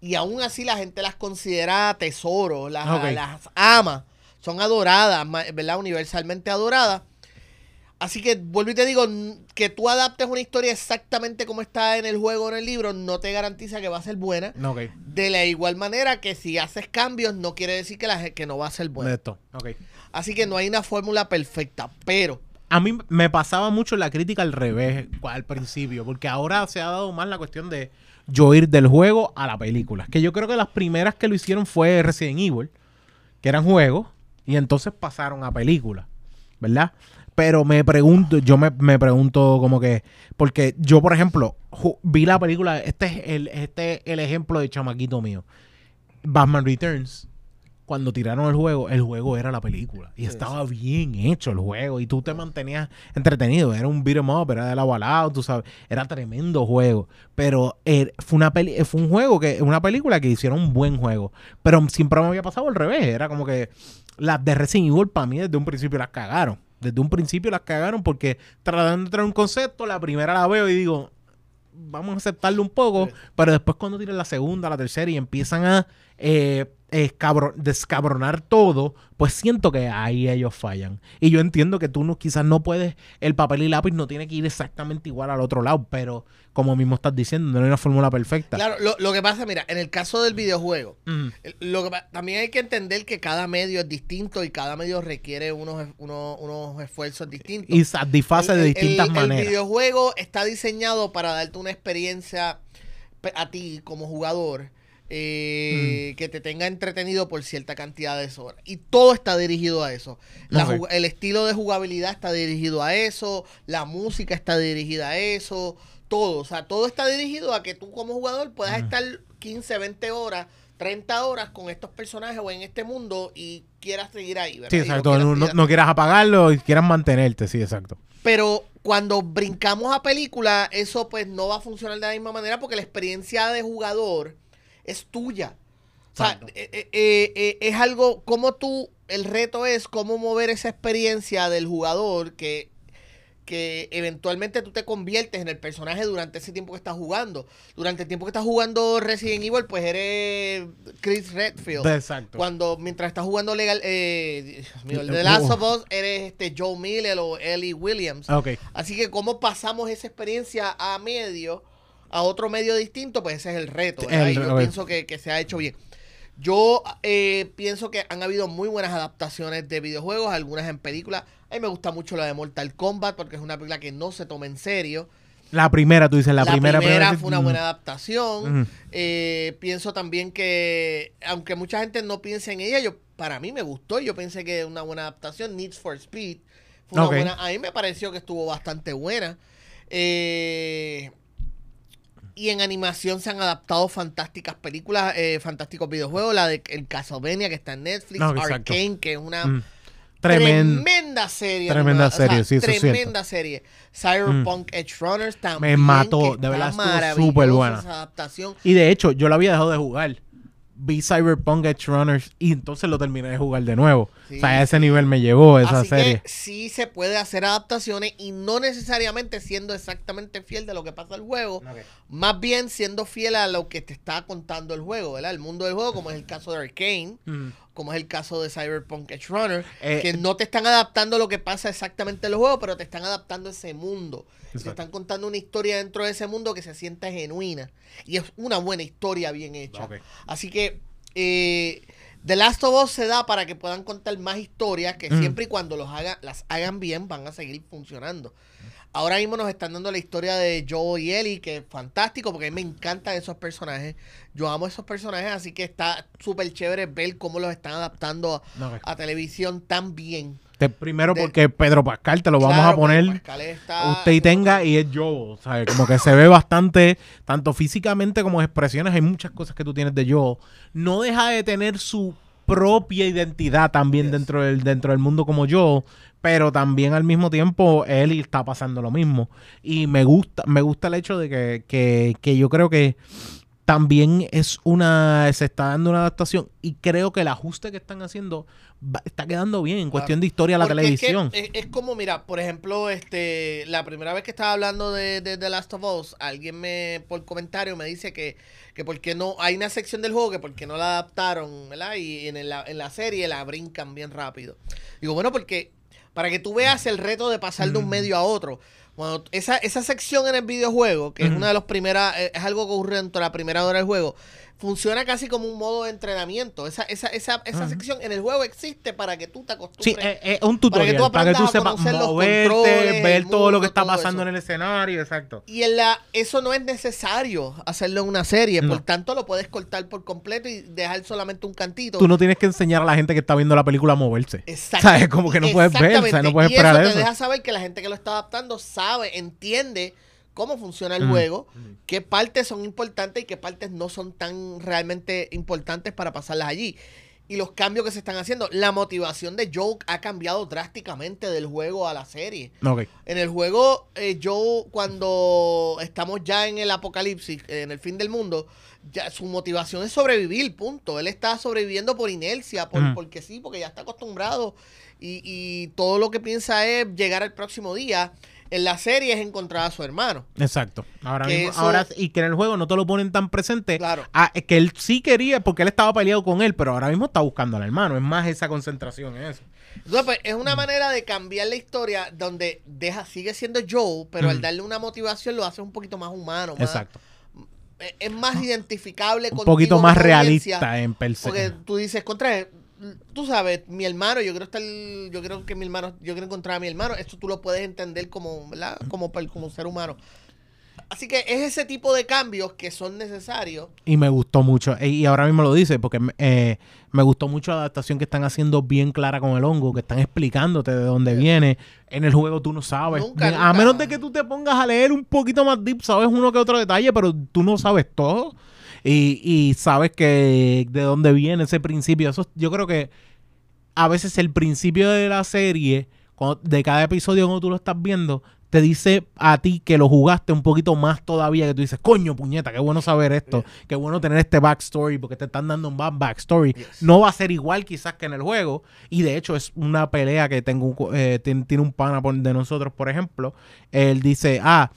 y aún así la gente las considera tesoros, las, las ama, son adoradas, ¿verdad? Universalmente adoradas. Así que vuelvo y te digo, que tú adaptes una historia exactamente como está en el juego o en el libro, no te garantiza que va a ser buena. Ok. De la igual manera que si haces cambios, no quiere decir que, la, que no va a ser buena. esto. Ok. Así que no hay una fórmula perfecta, pero A mí me pasaba mucho la crítica al revés al principio, porque ahora se ha dado más la cuestión de yo ir del juego a la película. Que yo creo que las primeras que lo hicieron fue Resident Evil, que eran juegos, y entonces pasaron a película, ¿verdad? Pero me pregunto, yo me, me pregunto como que, porque yo, por ejemplo, vi la película, este es el, este es el ejemplo de chamaquito mío. Batman Returns, cuando tiraron el juego, el juego era la película. Y Sí, estaba bien hecho el juego. Y tú te mantenías entretenido. Era un beat 'em up, era de lado a lado, tú sabes. Era tremendo juego. Pero eh, fue una peli fue un juego que, una película que hicieron un buen juego. Pero siempre me había pasado al revés. Era como que las de Resident Evil para mí desde un principio las cagaron. Desde un principio las cagaron porque tratando de traer un concepto, la primera la veo y digo, vamos a aceptarlo un poco, Sí. pero después cuando tienen la segunda, la tercera y empiezan a eh, escabro- descabronar todo, pues siento que ahí ellos fallan. Y yo entiendo que tú no, quizás no puedes, el papel y lápiz no tiene que ir exactamente igual al otro lado, pero como mismo estás diciendo, no hay una fórmula perfecta. claro, lo, lo que pasa, mira, en el caso del videojuego, lo que también hay que entender que cada medio es distinto y cada medio requiere unos, unos, unos esfuerzos distintos. Y satisface El- de distintas el, maneras. El videojuego está diseñado para darte una experiencia pe- a ti como jugador eh, que te tenga entretenido por cierta cantidad de horas. Y todo está dirigido a eso. La el estilo de jugabilidad está dirigido a eso, la música está dirigida a eso, todo. O sea, todo está dirigido a que tú como jugador puedas estar 15, 20 horas. 30 horas con estos personajes o en este mundo y quieras seguir ahí, ¿verdad? Sí, exacto. quieras No, no- quieras apagarlo y quieras mantenerte, sí, exacto. pero cuando brincamos a película, eso pues no va a funcionar de la misma manera porque la experiencia de jugador es tuya. O sea, eh, eh, eh, es algo, como tú, el reto es cómo mover esa experiencia del jugador que, que eventualmente tú te conviertes en el personaje durante ese tiempo que estás jugando. Durante el tiempo que estás jugando Resident Evil, pues eres Chris Redfield. Exacto. Cuando mientras estás jugando legal, eh, Dios mío, el Eh, The Last uh. of Us, eres este Joe Miller o Ellie Williams. Ok. Así que cómo pasamos esa experiencia a medio, a otro medio distinto, pues ese es el reto. El- yo pienso que, que se ha hecho bien. Yo eh, pienso que han habido muy buenas adaptaciones de videojuegos, algunas en películas. A mí me gusta mucho la de Mortal Kombat porque es una película que no se toma en serio. La primera, tú dices, la, primera, primera- fue una buena adaptación. Eh, pienso también que, aunque mucha gente no piense en ella, yo para mí me gustó. Yo pensé que una buena adaptación. Need for Speed fue una buena. A mí me pareció que estuvo bastante buena. Eh, y en animación se han adaptado fantásticas películas, eh, fantásticos videojuegos. La de el Castlevania que está en Netflix, No. Arcane que es una Mm. Tremen- tremenda serie. tremenda animada, o sea, serie, sí, eso. Tremenda serie. Cyberpunk Edge Runners también. mató, que de verdad, esa adaptación. Y de hecho, yo lo había dejado de jugar. Vi Cyberpunk Edge Runners y entonces lo terminé de jugar de nuevo. Sí, o sea, a ese sí. nivel me llevó esa Así serie. que sí se puede hacer adaptaciones y no necesariamente siendo exactamente fiel de lo que pasa el juego, más bien siendo fiel a lo que te está contando el juego, ¿verdad? El mundo del juego, como es el caso de Arcane, Mm. Como es el caso de Cyberpunk Edge Runner, Eh, que no te están adaptando lo que pasa exactamente en los juegos, pero te están adaptando ese mundo. Y Te están contando una historia dentro de ese mundo que se sienta genuina. Y es una buena historia bien hecha. Así que eh, The Last of Us se da para que puedan contar más historias que Mm. siempre y cuando los haga, las hagan bien van a seguir funcionando. Ahora mismo nos están dando la historia de Joe y Ellie, que es fantástico porque a mí me encantan esos personajes. Yo amo esos personajes, así que está súper chévere ver cómo los están adaptando a, televisión tan bien. Te- primero de- porque Pedro Pascal te lo vamos a poner está usted y tenga y es ¿sabes? Como que se ve bastante, tanto físicamente como expresiones, hay muchas cosas que tú tienes de yo. No deja de tener su propia identidad también Yes. dentro del dentro del mundo como yo, pero también al mismo tiempo él está pasando lo mismo y me gusta me gusta el hecho de que, que, que yo creo que también es una, se está dando una adaptación y creo que el ajuste que están haciendo va- está quedando bien en cuestión de historia a la Porque es que televisión. Es, es como, mira, por ejemplo, este, la primera vez que estaba hablando de, de The Last of Us, alguien me, por comentario, me dice que, que por qué no, hay una sección del juego que por qué no la adaptaron, ¿verdad? Y en la, en la serie la brincan bien rápido. Digo, bueno, porque para que tú veas el reto de pasar de un Mm. medio a otro. Cuando esa, esa sección en el videojuego, que es una de las primeras, eh, es algo que ocurre dentro de la primera hora del juego, funciona casi como un modo de entrenamiento. Esa, esa, esa, esa sección en el juego existe para que tú te Sí, acostumbres. es, es un tutorial tú para que tú, a sepas moverte, ver todo lo que está pasando en el escenario, exacto. Y en la, eso no es necesario hacerlo en una serie, No. por tanto lo puedes cortar por completo y dejar solamente un cantito. Tú no tienes que enseñar a la gente que está viendo la película a moverse. Exacto. [LAUGHS] ¿Sabes? Como que no puedes ver, o sea, no puedes y esperar eso eso. te deja saber que la gente que lo está adaptando sabe, entiende cómo funciona el juego, qué partes son importantes y qué partes no son tan realmente importantes para pasarlas allí. Y los cambios que se están haciendo. La motivación de Joe ha cambiado drásticamente del juego a la serie. En el juego, eh, Joe, cuando estamos ya en el apocalipsis, en el fin del mundo, ya su motivación es sobrevivir, punto. Él está sobreviviendo por inercia, por, porque sí, porque ya está acostumbrado. Y, y todo lo que piensa es llegar al próximo día. En la serie es encontrar a su hermano. Exacto. Ahora mismo, eso- ahora, y que en el juego no te lo ponen tan presente. Claro. Ah, es que él sí quería, porque él estaba peleado con él, pero ahora mismo está buscando al hermano. Es más esa concentración en eso. Entonces, pues, es una manera de cambiar la historia donde deja, sigue siendo Joe, pero al Ujú. darle una motivación lo hace un poquito más humano. más- Exacto. es- es más identificable Un contigo poquito más realista en per se. Porque tú dices, contra, tú sabes, mi hermano, yo quiero estar, yo creo que mi hermano, yo quiero encontrar a mi hermano, esto tú lo puedes entender como, ¿verdad? Como, como ser humano. Así que es ese tipo de cambios que son necesarios. Y me gustó mucho. E- Y ahora mismo lo dice, porque eh, me gustó mucho la adaptación que están haciendo bien clara con el hongo, que están explicándote de dónde viene. En el juego tú no sabes. Nunca, a menos de que tú te pongas a leer un poquito más deep, sabes uno que otro detalle, pero tú no sabes todo. Y, y sabes que de dónde viene ese principio. Eso yo creo que a veces el principio de la serie, cuando- de cada episodio cuando tú lo estás viendo, te dice a ti que lo jugaste un poquito más todavía, que tú dices, coño, puñeta, qué bueno saber esto, qué bueno tener este backstory, porque te están dando un bad backstory. Yes. No va a ser igual quizás que en el juego, y de hecho es una pelea que tengo, eh, tiene, tiene un pana de nosotros, por ejemplo, él dice, ah,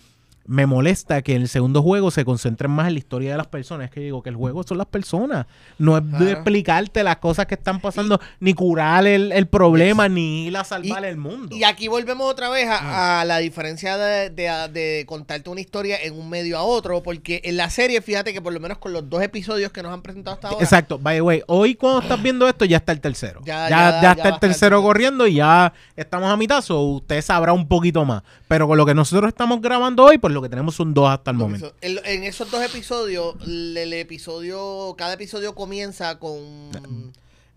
me molesta que en el segundo juego se concentren más en la historia de las personas. Es que digo que el juego son las personas. No es de explicarte las cosas que están pasando, ni curar el, el problema, ni ir a salvar Y- el mundo. Y aquí volvemos otra vez a, a la diferencia de, de- de contarte una historia en un medio a otro, porque en la serie, fíjate que por lo menos con los dos episodios que nos han presentado hasta ahora, Exacto, by the way, hoy cuando estás viendo esto ya está el tercero. Ya- Ya, ya- está el tercero corriendo y ya estamos a mitad, so usted sabrá un poquito más. Pero con lo que nosotros estamos grabando hoy, pues lo que tenemos son dos hasta el momento. En, en esos dos episodios, el, el episodio, cada episodio comienza con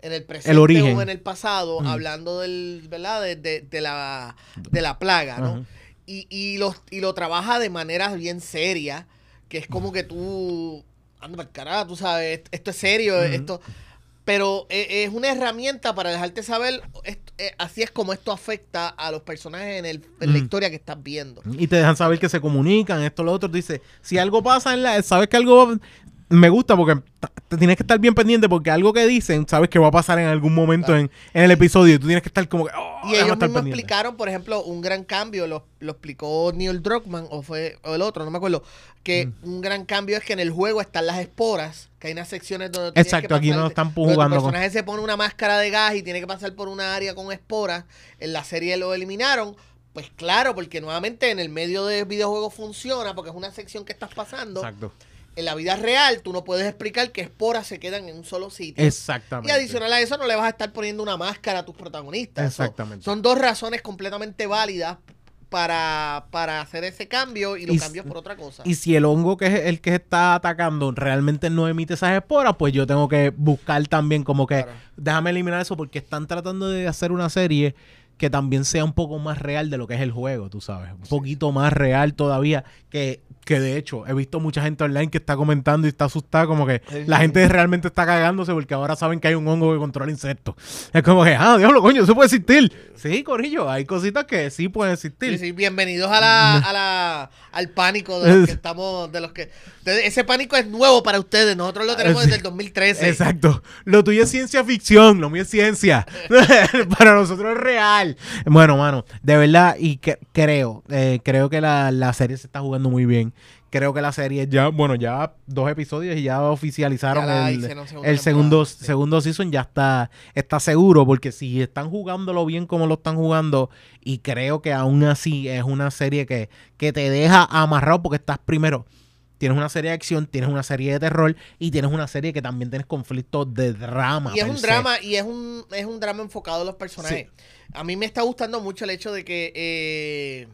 en el presente origen. o en el pasado, hablando del, ¿verdad? De, de- de la, de la plaga, ¿no? Ajá. Y, y, lo, y lo trabaja de manera bien seria, que es como que tú, anda para carajo, tú sabes, esto es serio, esto... Pero eh, es una herramienta para dejarte saber, esto- eh, así es como esto afecta a los personajes en, el, en la Ujú. historia que estás viendo. Y te dejan saber que se comunican, esto, lo otro. Dice, si algo pasa en la... Sabes que algo... Me gusta porque tienes que estar bien pendiente porque algo que dicen, sabes que va a pasar en algún momento en, en el episodio y tú tienes que estar como que... "Oh, Y ellos mismos pendiente". explicaron, por ejemplo, un gran cambio, lo, lo explicó Neil Druckmann o fue o el otro, no me acuerdo, que Mm. un gran cambio es que en el juego están las esporas, que hay unas secciones donde tienes Exacto, que aquí no están jugando con- personaje se pone una máscara de gas y tiene que pasar por una área con esporas. En la serie lo eliminaron. Pues claro, porque nuevamente en el medio del videojuego funciona, porque es una sección que estás pasando. Exacto. En la vida real, tú no puedes explicar que esporas se quedan en un solo sitio. Exactamente. Y adicional a eso, no le vas a estar poniendo una máscara a tus protagonistas. So, Exactamente. son dos razones completamente válidas para, para hacer ese cambio y lo Y cambias por otra cosa. Y si el hongo que es el que está atacando realmente no emite esas esporas, pues yo tengo que buscar también como que Claro. déjame eliminar eso porque están tratando de hacer una serie que también sea un poco más real de lo que es el juego, tú sabes. Un poquito más real todavía. Que Que de hecho, he visto mucha gente online que está comentando y está asustada, como que la gente realmente está cagándose porque ahora saben que hay un hongo que controla insectos. Es como que, ah, diablo, coño, eso puede existir. Sí, Corillo, hay cositas que sí pueden existir. Sí, sí, bienvenidos a la, [LAUGHS] a la, al pánico de los que estamos, de los que... de- ese pánico es nuevo para ustedes, nosotros lo tenemos desde el 2013. Exacto. Lo tuyo es ciencia ficción, lo mío es ciencia. [LAUGHS] Para nosotros es real. Bueno, mano, de verdad, y que, creo, eh, creo que la, la serie se está jugando muy bien. Creo que la serie ya, bueno, ya dos episodios y ya oficializaron Ya el, hicieron segunda el segundo, sí. segundo season, ya está, está seguro, porque si están jugándolo bien como lo están jugando, y creo que aún así es una serie que, que te deja amarrado porque estás primero tienes una serie de acción, tienes una serie de terror y tienes una serie que también tienes conflictos de drama. Y es un se. drama, y es un, es un drama enfocado en los personajes. A mí me está gustando mucho el hecho de que eh,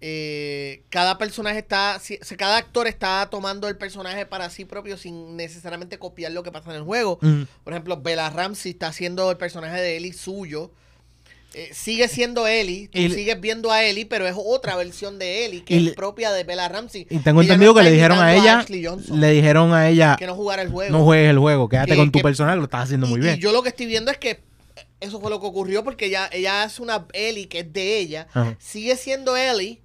eh, cada personaje está, si- cada actor está tomando el personaje para sí propio sin necesariamente copiar lo que pasa en el juego. Mm, Por ejemplo, Bella Ramsey está haciendo el personaje de Ellie suyo. Eh, sigue siendo Ellie, tú sigues viendo a Ellie, pero es otra versión de Ellie que es propia de Bella Ramsey. Y tengo entendido no que le dijeron a ella, le dijeron a ella, que no jugara el juego. no juegues el juego, quédate Que- con tu que- personaje, lo estás haciendo muy bien. Y yo lo que estoy viendo es que eso fue lo que ocurrió porque ella, ella hace una Ellie que es de ella. Ajá. Sigue siendo Ellie,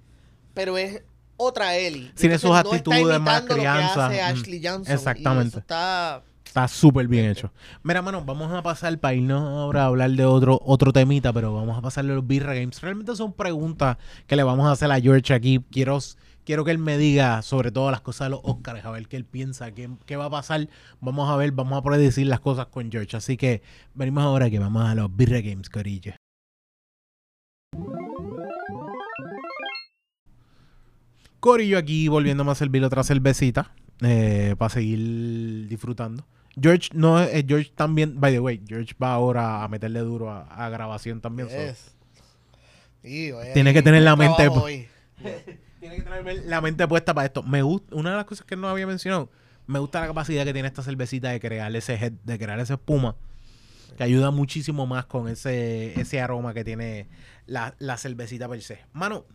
pero es otra Ellie. Tiene sus actitudes más crianza. Mm, Ashley Johnson. exactamente. está... Está súper bien hecho. Mira, mano, vamos a pasar para irnos ahora a hablar de otro, otro temita, pero vamos a pasarle a los Birra Games. Realmente son preguntas que le vamos a hacer a George aquí. Quiero, quiero que él me diga sobre todo las cosas de los Oscars, a ver qué él piensa, qué, qué va a pasar. Vamos a ver, vamos a predecir las cosas con George. Así que venimos ahora que vamos a los Birra Games, Corillo. Corillo aquí volviéndome a servir otra cervecita eh, para seguir disfrutando. George no eh, George también, by the way, George va ahora a meterle duro a, a grabación también. so, Yes. Oye, Tiene que tener la mente-. [LAUGHS] Tiene que tener la mente puesta para esto. Me gusta, una de las cosas que no había mencionado, me gusta la capacidad que tiene esta cervecita de crear ese head- de crear esa espuma. Que ayuda muchísimo más con ese, ese aroma que tiene la, la cervecita per se. Mano,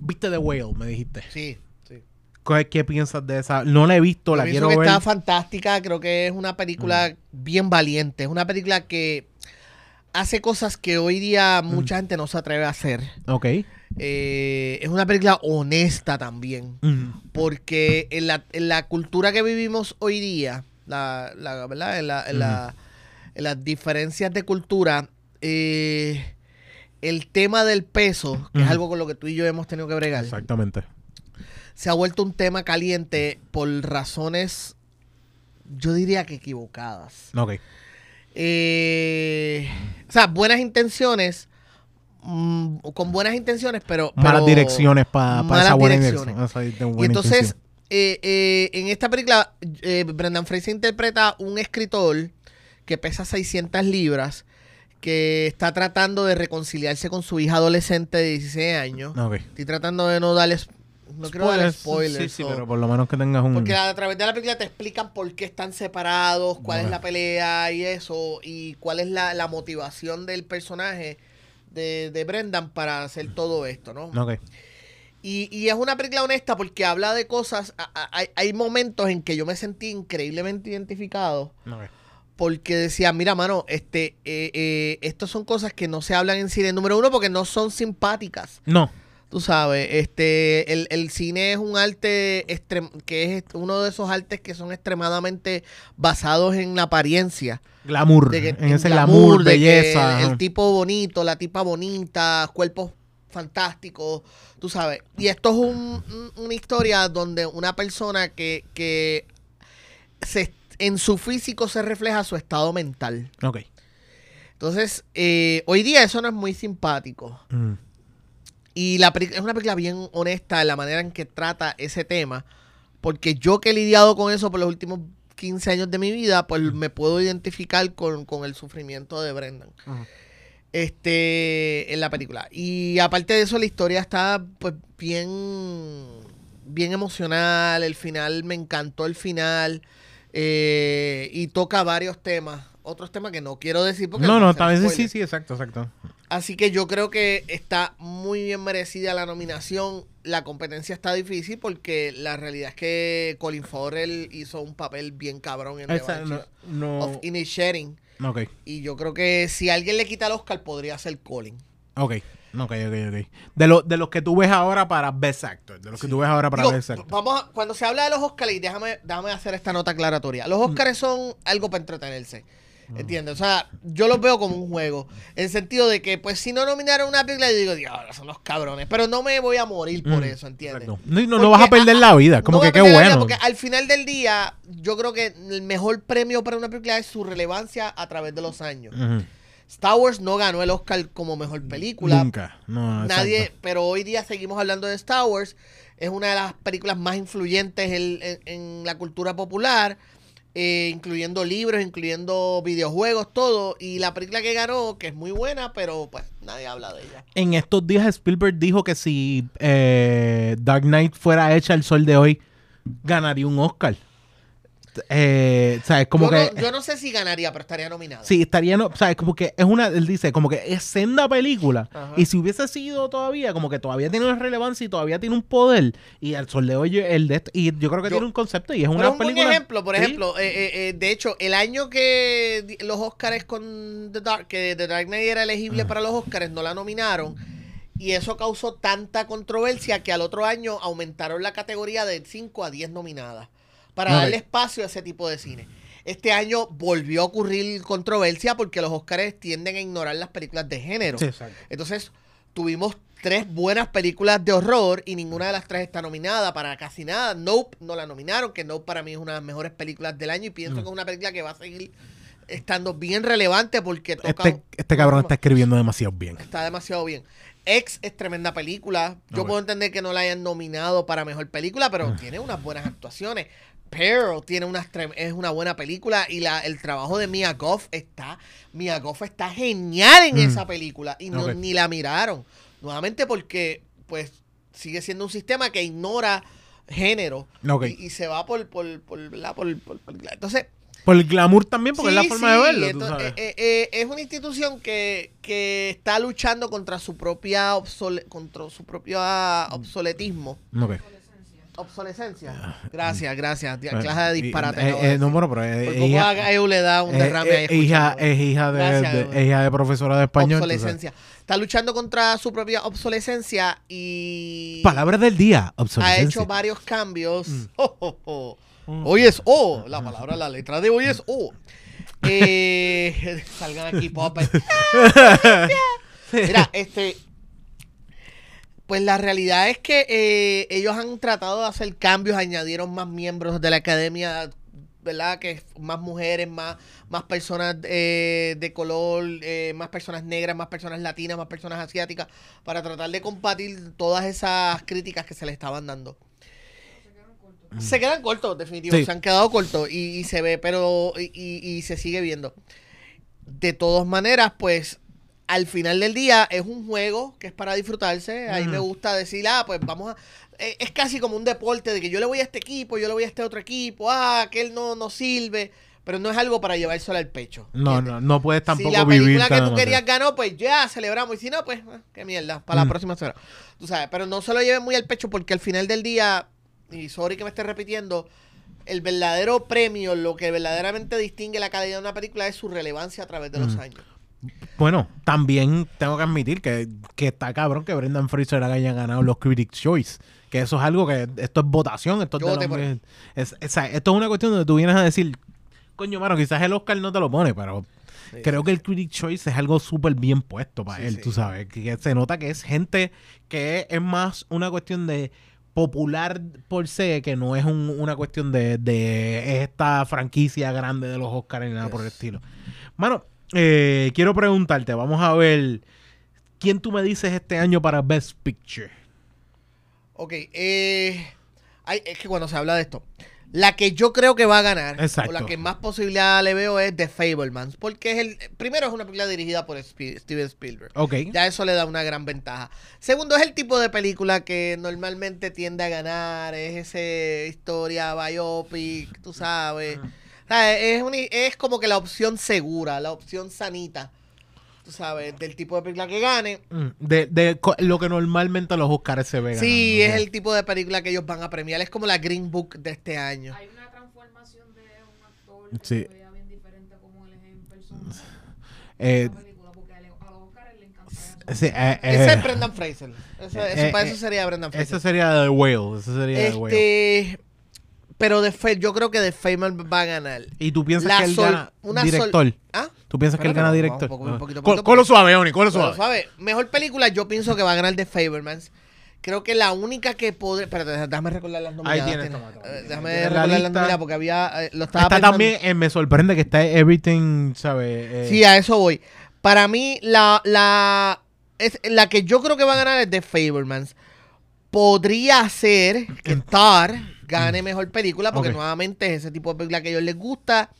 viste The Whale, me dijiste. Sí, sí. ¿Qué, qué piensas de esa? No la he visto, Yo la quiero que ver. Mm. está fantástica. Creo que es una película bien valiente. Es una película que hace cosas que hoy día mucha gente no se atreve a hacer. Ok. Eh, es una película honesta también. Mm. Porque en la, en la cultura que vivimos hoy día, la, la- ¿verdad? En, la- en la- en las diferencias de cultura, eh, el tema del peso, que es algo con lo que tú y yo hemos tenido que bregar, Exactamente. se ha vuelto un tema caliente por razones, yo diría que equivocadas. Ok. Eh, o sea, buenas intenciones, mm, con buenas intenciones, pero... Malas pero- direcciones para malas esa buena direcciones. esa Y entonces, eh, eh, en esta película, eh, Brendan Fraser interpreta un escritor que pesa 600 libras, que está tratando de reconciliarse con su hija adolescente de 16 años. Ok. Estoy tratando de no darles... No quiero darle Spoilers. Sí, sí, o- pero por lo menos que tengas un. porque a través de la película te explican por qué están separados, cuál es la pelea y eso, y cuál es la, la motivación del personaje de, de Brendan para hacer todo esto, ¿no? Ok. Y, y es una película honesta porque habla de cosas, a- a- hay, hay momentos en que yo me sentí increíblemente identificado. Porque decía, mira, mano, este, eh, eh, estas son cosas que no se hablan en cine. Número uno, porque no son simpáticas. No. Tú sabes, este, el, el cine es un arte extrem- que es uno de esos artes que son extremadamente basados en la apariencia. Glamour. De que- en ese glamour, de que belleza. el tipo bonito, la tipa bonita, cuerpos fantásticos, tú sabes. Y esto es un- un- una historia donde una persona que, que se, en su físico se refleja su estado mental. Ok. Entonces, eh, hoy día eso no es muy simpático. Mm. Y la es una película bien honesta en la manera en que trata ese tema. Porque yo que he lidiado con eso por los últimos 15 años de mi vida, pues me puedo identificar con, con el sufrimiento de Brendan. Este, en la película. Y aparte de eso, la historia está pues bien, bien emocional. El final, me encantó el final. Eh, y toca varios temas. Otros temas que no quiero decir porque No, no, tal vez sí, sí, exacto, exacto. Así que yo creo que está muy bien merecida la nominación. La competencia está difícil porque la realidad es que Colin Farrell hizo un papel bien cabrón en The Esa, no, Banshees no- of Inisherin. ok, Y yo creo que si alguien le quita el Oscar podría ser Colin. ok, ok, ok, ok. De, lo- de los que tú ves ahora para Best Actor, de los que tú ves ahora para Digo, Best Actor. vamos a- cuando se habla de los Oscars, y déjame, déjame hacer esta nota aclaratoria. Los Oscars son algo para entretenerse. ¿Entiendes? O sea, yo los veo como un juego. En el sentido de que, pues, si no nominaron una película, yo digo, Dios, son los cabrones. Pero no me voy a morir por Mm, eso, ¿entiendes? No, no, no vas a perder la vida, como No que qué bueno. Porque al final del día, yo creo que el mejor premio para una película es su relevancia a través de los años. Ujú. Star Wars no ganó el Oscar como mejor película. Nunca. No, Nadie, exacto. pero hoy día seguimos hablando de Star Wars. Es una de las películas más influyentes en, en- en la cultura popular, eh, incluyendo libros, incluyendo videojuegos, todo. Y la película que ganó, que es muy buena, pero pues nadie habla de ella. En estos días Spielberg dijo que si eh, Dark Knight fuera hecha el sol de hoy, ganaría un Oscar. Eh, o sea, es como yo, que... no, yo no sé si ganaría, pero estaría nominada. Sí, estaría, no, o sea, es como que es una, él dice, como que es senda película. Ajá. Y si hubiese sido todavía, como que todavía tiene una relevancia y todavía tiene un poder. Y el sol de hoy, el de y yo creo que Yo- tiene un concepto y es una un película. ejemplo, por Sí. ejemplo, eh, eh, eh, de hecho, el año que los Oscars con The Dark, que The Dark Knight era elegible para los Oscars, no la nominaron. Y eso causó tanta controversia que al otro año aumentaron la categoría de 5 a 10 nominadas para darle espacio a ese tipo de cine. Este año volvió a ocurrir controversia porque los Oscars tienden a ignorar las películas de género. Sí. Entonces, tuvimos tres buenas películas de horror y ninguna de las tres está nominada para casi nada. Nope no la nominaron, que Nope para mí es una de las mejores películas del año y pienso Mm. que es una película que va a seguir estando bien relevante porque toca... Este, este cabrón está escribiendo demasiado bien. Está demasiado bien. Ex es tremenda película. Yo puedo entender que no la hayan nominado para mejor película, pero tiene unas buenas actuaciones. Pearl tiene unas es una buena película y la, el trabajo de Mia Goff está Mia Goff está genial en Mm. esa película y no, ni la miraron. Nuevamente porque pues sigue siendo un sistema que ignora género y, y se va por por por, por, por- entonces Por el glamour también, porque es la Sí, forma de verlo, tú sabes. eh, eh, es una institución que, que está luchando contra su propia obsole- contra su propio obsoletismo. Obsolescencia. Gracias, gracias. Bueno, Clase de disparate. eh, eh, no, bueno, pero es, poco hija, a Eu le da un es- derrame ahí es hija, es hija de, Gracias, de- hija de profesora de español. obsolescencia. Está luchando contra su propia obsolescencia y Palabra del día, ha obsolescencia. hecho varios cambios. Mm. [LAUGHS] Oh, oh, oh. Hoy es O, la palabra, la letra de hoy es O. Eh, [LAUGHS] salgan aquí, [LAUGHS] popes. Mira, este. Pues la realidad es que eh, ellos han tratado de hacer cambios, añadieron más miembros de la academia, ¿verdad? Que más mujeres, más, más personas eh, de color, eh, más personas negras, más personas latinas, más personas asiáticas, para tratar de combatir todas esas críticas que se le estaban dando. Se quedan cortos, definitivo. Sí. Se han quedado cortos y, y se ve, pero. Y, y- y se sigue viendo. De todas maneras, pues. Al final del día es un juego que es para disfrutarse. A mí me Ujú. gusta decir, ah, pues vamos a. eh, Es casi como un deporte de que yo le voy a este equipo, yo le voy a este otro equipo, ah, que él no, no sirve. Pero no es algo para llevárselo al pecho. No, ¿entiendes? no, no puedes tampoco si la vivir película que tú querías ganó, pues ya celebramos. Y si no, pues ah, qué mierda. Para Mm. la próxima semana. Tú sabes, pero no se lo lleven muy al pecho porque al final del día, y sorry que me esté repitiendo, el verdadero premio, lo que verdaderamente distingue la calidad de una película es su relevancia a través de los Mm. años. Bueno, también tengo que admitir que, que está cabrón que Brendan Fraser haya ganado los Critics' Choice. Que eso es algo que esto es votación, esto es, de por es- es- esto es una cuestión donde tú vienes a decir, coño, mano, quizás el Oscar no te lo pone, pero creo que el Critics' Choice es algo súper bien puesto para Sí, él, tú sabes, que, se nota que es gente que es más una cuestión de popular por se, que no es un- una cuestión de, de esta franquicia grande de los Oscars ni nada por el estilo. Mano, eh, quiero preguntarte, vamos a ver, ¿quién tú me dices este año para Best Picture? Ok, eh, hay- es que cuando se habla de esto, la que yo creo que va a ganar, Exacto. o la que más posibilidad le veo es The Fablemans, porque es el, primero es una película dirigida por Steven Spielberg. Ok. Ya eso le da una gran ventaja. Segundo, es el tipo de película que normalmente tiende a ganar. Es ese historia biopic, tú sabes. O sea, es, un- es como que la opción segura, la opción sanita. Tú sabes, del tipo de película que gane. Mm, De, de lo que normalmente los Oscars se ven. Sí, es el tipo de película que ellos van a premiar. Es como la Green Book de este año. Hay una transformación de un actor Sí. que se veía bien diferente como él es en persona Eh, eso. sí, eh, Ese eh, es Brendan Fraser. Ese, eh, eso, para eh, eso sería Brendan Fraser. Ese sería The Whale. Ese sería The Whale. Pero de Fa- yo creo que The Fableman va a ganar. ¿Y tú piensas La que él sol- gana una sol- director? ¿Ah? ¿Tú piensas que él gana director? poquito, Ah. poquito, Col- Colo suave, Oni, colo suave. ¿sabes? Mejor película yo pienso que va a ganar The Fablemans. Creo que la única que podría... Espérate, déjame recordar las nominadas. tienes, Tiene- toma, toma. eh, déjame Tienes la recordar las nominadas porque había... eh, lo estaba Está pensando. también, eh, me sorprende que está Everything, ¿sabes? Eh, Sí, a eso voy. Para mí, la, la, es, la que yo creo que va a ganar es The Fablemans. Podría ser que Tar gane mejor película, porque nuevamente es ese tipo de película que a ellos les gusta.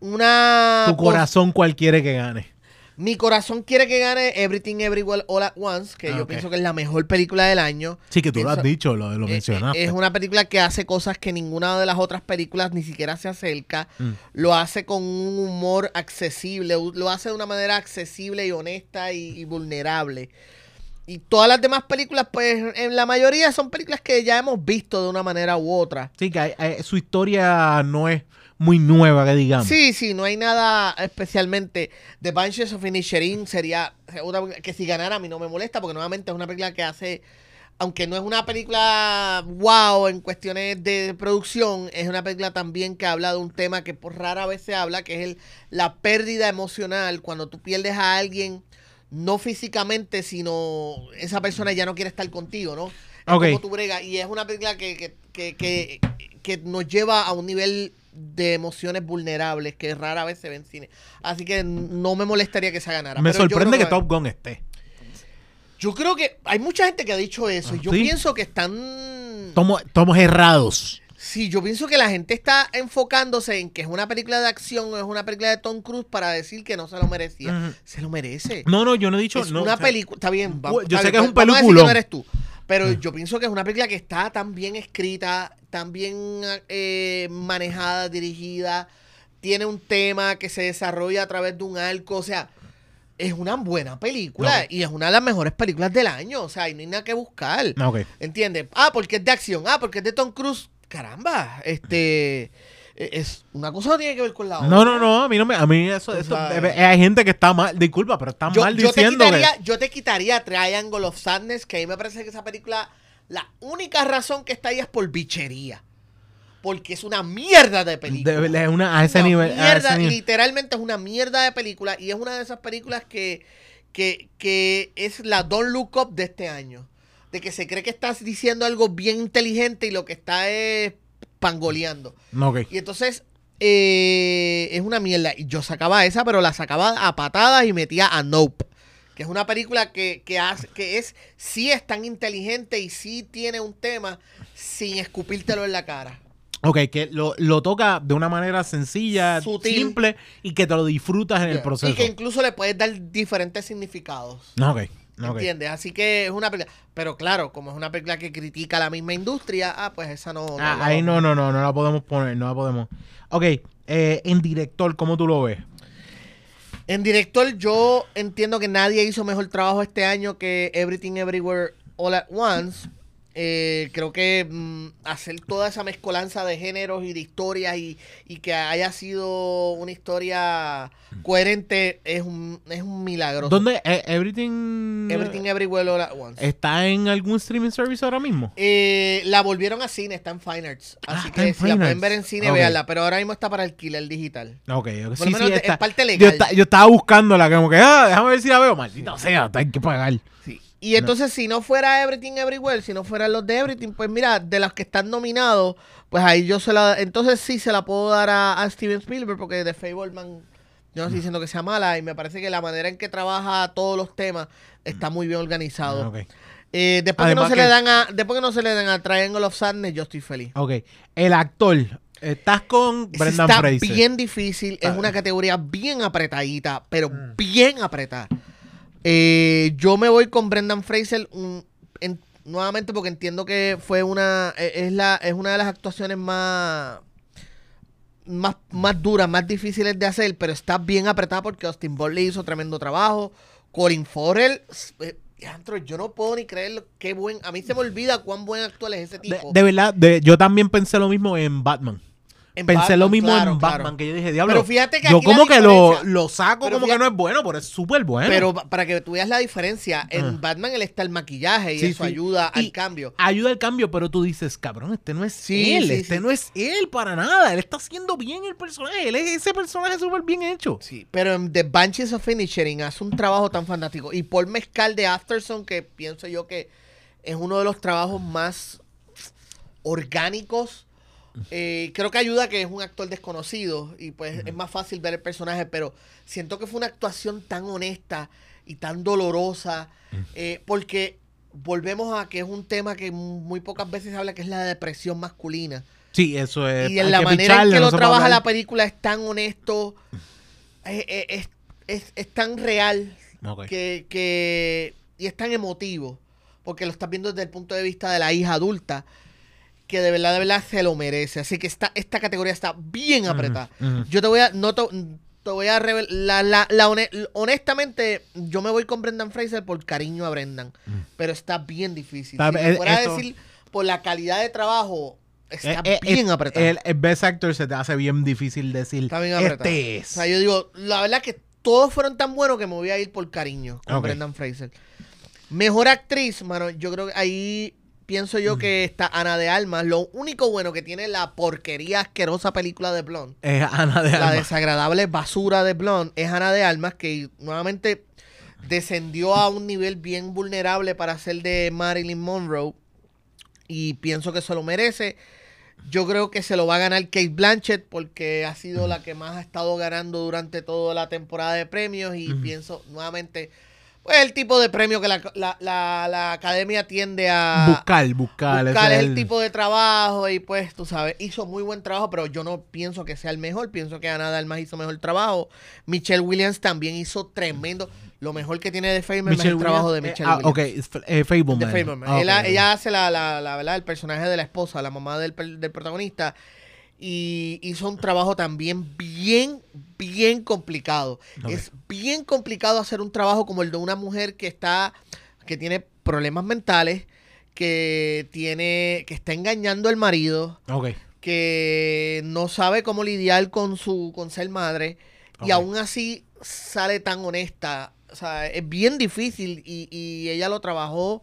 Una. tu corazón cual quiere que gane. Mi corazón quiere que gane Everything Everywhere All at Once, que Ah, yo pienso que es la mejor película del año. Sí, que tú lo has dicho, lo, lo Eh, mencionaste. eh, Es una película que hace cosas que ninguna de las otras películas ni siquiera se acerca. Mm. Lo hace con un humor accesible, lo hace de una manera accesible y honesta y, y vulnerable. Y todas las demás películas, pues en la mayoría son películas que ya hemos visto de una manera u otra. Sí, que hay- hay- su historia no es muy nueva, que digamos. Sí, sí, no hay nada especialmente. The Banshees of Inisherin sería una que si ganara a mí no me molesta porque nuevamente es una película que hace, aunque no es una película wow en cuestiones de producción, es una película también que habla de un tema que por rara vez se habla, que es el, la pérdida emocional cuando tú pierdes a alguien, no físicamente, sino esa persona ya no quiere estar contigo, ¿no? Es como tú bregas. Y es una película que, que, que, que, que nos lleva a un nivel de emociones vulnerables que rara vez se ve en cine. Así que no me molestaría que se ganara. Me pero sorprende que Top Gun esté. Yo creo que hay mucha gente que ha dicho eso. y Ah, yo ¿sí? pienso que están... Tomo, tomos errados. Sí, yo pienso que la gente está enfocándose en que es una película de acción o es una película de Tom Cruise para decir que no se lo merecía. Se lo merece. No, no, yo no he dicho. es no, una o sea, película. Está bien. va- yo sé bien, que es un vamos a decir peliculón. no eres tú. Pero yo pienso que es una película que está tan bien escrita, tan bien eh, manejada, dirigida. Tiene un tema que se desarrolla a través de un arco. O sea, es una buena película. Y es una de las mejores películas del año. O sea, y no hay nada que buscar. No, ok. ¿Entiendes? Ah, porque es de acción. Ah, porque es de Tom Cruise. Caramba, este. eh, Es una cosa no tiene que ver con la otra. No, no, no, a mí no me, a mí eso, eso- eh, hay gente que está mal, disculpa, pero está Yo, mal yo te diciendo quitaría, que yo te quitaría Triangle of Sadness, que a mí me parece que esa película, la única razón que está ahí es por bichería. Porque es una mierda de película. de- de una- a ese Una nivel, a mierda, ese nivel. literalmente es una mierda de película y es una de esas películas que, que, que es la Don't Look Up de este año. De que se cree que estás diciendo algo bien inteligente y lo que está es pangoleando. No, ok. Y entonces eh, es una mierda. Y yo sacaba esa, pero la sacaba a patadas y metía a Nope. Que es una película que, que, hace, que es, sí es tan inteligente y sí tiene un tema sin escupírtelo en la cara. Ok, que lo, lo toca de una manera sencilla, Sutil. simple y que te lo disfrutas en el proceso. Y que incluso le puedes dar diferentes significados. No, ok. ¿Entiendes? Así que es una película. Pero claro, como es una película que critica la misma industria, ah, pues esa no. no Ah, ahí no, no, no, no la podemos poner, no la podemos. Ok, eh, en director, ¿cómo tú lo ves? En director, yo entiendo que nadie hizo mejor trabajo este año que Everything Everywhere All at Once. Eh, creo que mm, hacer toda esa mezcolanza de géneros y de historias y, y que haya sido una historia coherente es un, es un milagro. ¿Dónde? eh, everything, Everything Everywhere All at Once. ¿Está en algún streaming service ahora mismo? Eh, la volvieron a cine, está en Fine Arts. Ah, Así está que si la pueden ver en cine, Ok. véanla. Pero ahora mismo está para alquiler digital. Ok. Por Sí, lo menos sí, está. es parte Yo, legal. esta- yo estaba buscándola, como que, ah, déjame ver si la veo. Maldita sea, hay que pagar. Sí. Y entonces, si no fuera Everything Everywhere, si no fueran los de Everything, pues mira, de los que están nominados, pues ahí yo se la. Entonces sí se la puedo dar a, a Steven Spielberg, porque The Fableman, yo no estoy diciendo que sea mala, y me parece que la manera en que trabaja todos los temas está muy bien organizado. Ok. Eh, después, que no se que- le dan a, después que no se le dan a Triangle of Sadness, yo estoy feliz. Ok. El actor. Estás con Brendan está Fraser. bien difícil, es Ah. una categoría bien apretadita, pero bien apretada. Eh, yo me voy con Brendan Fraser un- en- nuevamente porque entiendo que fue una e- es la es una de las actuaciones más más, más duras, más difíciles de hacer, pero está bien apretada porque Austin Ball le hizo tremendo trabajo. Colin Farrell, eh, yo no puedo ni creer qué buen. A mí se me olvida cuán buen actor es ese De, tipo. de verdad, de- yo también pensé lo mismo en Batman. En pensé Batman, lo mismo claro, en claro. Batman, que yo dije, diablo. Pero fíjate que yo aquí como que lo, lo saco como que no es bueno, pero es súper bueno. Pero pa- para que tú veas la diferencia, en. Batman él está el maquillaje y Sí, eso sí. ayuda Y- al cambio. ayuda al cambio, pero tú dices, cabrón, este no es Sí, él, este no es él para nada, él está haciendo bien el personaje, él es ese personaje súper bien hecho. Sí, pero en The Banshees of Finishing hace un trabajo tan fantástico. Y Paul Mezcal de Afterson, que pienso yo que es uno de los trabajos más orgánicos. Eh, creo que ayuda que es un actor desconocido y pues es más fácil ver el personaje, pero siento que fue una actuación tan honesta y tan dolorosa, eh, porque volvemos a que es un tema que muy pocas veces se habla, que es la depresión masculina. Sí, eso es. Y en la manera en que lo trabaja la película es tan honesto, es, es- es- es- tan real que, que- y es tan emotivo, porque lo estás viendo desde el punto de vista de la hija adulta, que de verdad, de verdad se lo merece. Así que esta, esta categoría está bien apretada. Yo te voy a, no te, te voy a revelar, la, la- la hone- honestamente, yo me voy con Brendan Fraser por cariño a Brendan, pero está bien difícil. Está- si me fuera a decir por la calidad de trabajo, está Eh, eh, bien eh, apretado. El, el Best Actor se te hace bien difícil decir. Está bien apretado. Este O es. sea, yo digo, la verdad que todos fueron tan buenos que me voy a ir por cariño con. Brendan Fraser. Mejor actriz, mano, yo creo que ahí pienso yo que está Ana de Almas. Lo único bueno que tiene la porquería asquerosa película de Blonde, Es Ana de la Armas. desagradable basura de Blonde, es Ana de Almas que nuevamente descendió a un nivel bien vulnerable para ser de Marilyn Monroe y pienso que se lo merece. Yo creo que se lo va a ganar Kate Blanchett porque ha sido la que más ha estado ganando durante toda la temporada de premios y pienso nuevamente, pues el tipo de premio que la, la- la- la academia tiende a Buscar, buscar. buscar es el tipo de trabajo y pues tú sabes, hizo muy buen trabajo, pero yo no pienso que sea el mejor, pienso que Ana Dalmas hizo mejor trabajo. Michelle Williams también hizo tremendo, lo mejor que tiene de Fableman es el trabajo de Michelle eh, ah, Williams. ok, eh, Fableman. De Fableman. Ah, ella, ella hace la, la, la, ¿verdad? el personaje de la esposa, la mamá del, del protagonista. Y hizo un trabajo también bien, bien complicado. Es bien complicado hacer un trabajo como el de una mujer que está, que tiene problemas mentales, que tiene, que está engañando al marido, que no sabe cómo lidiar con su, con ser madre, y aún así sale tan honesta. O sea, es bien difícil y, y ella lo trabajó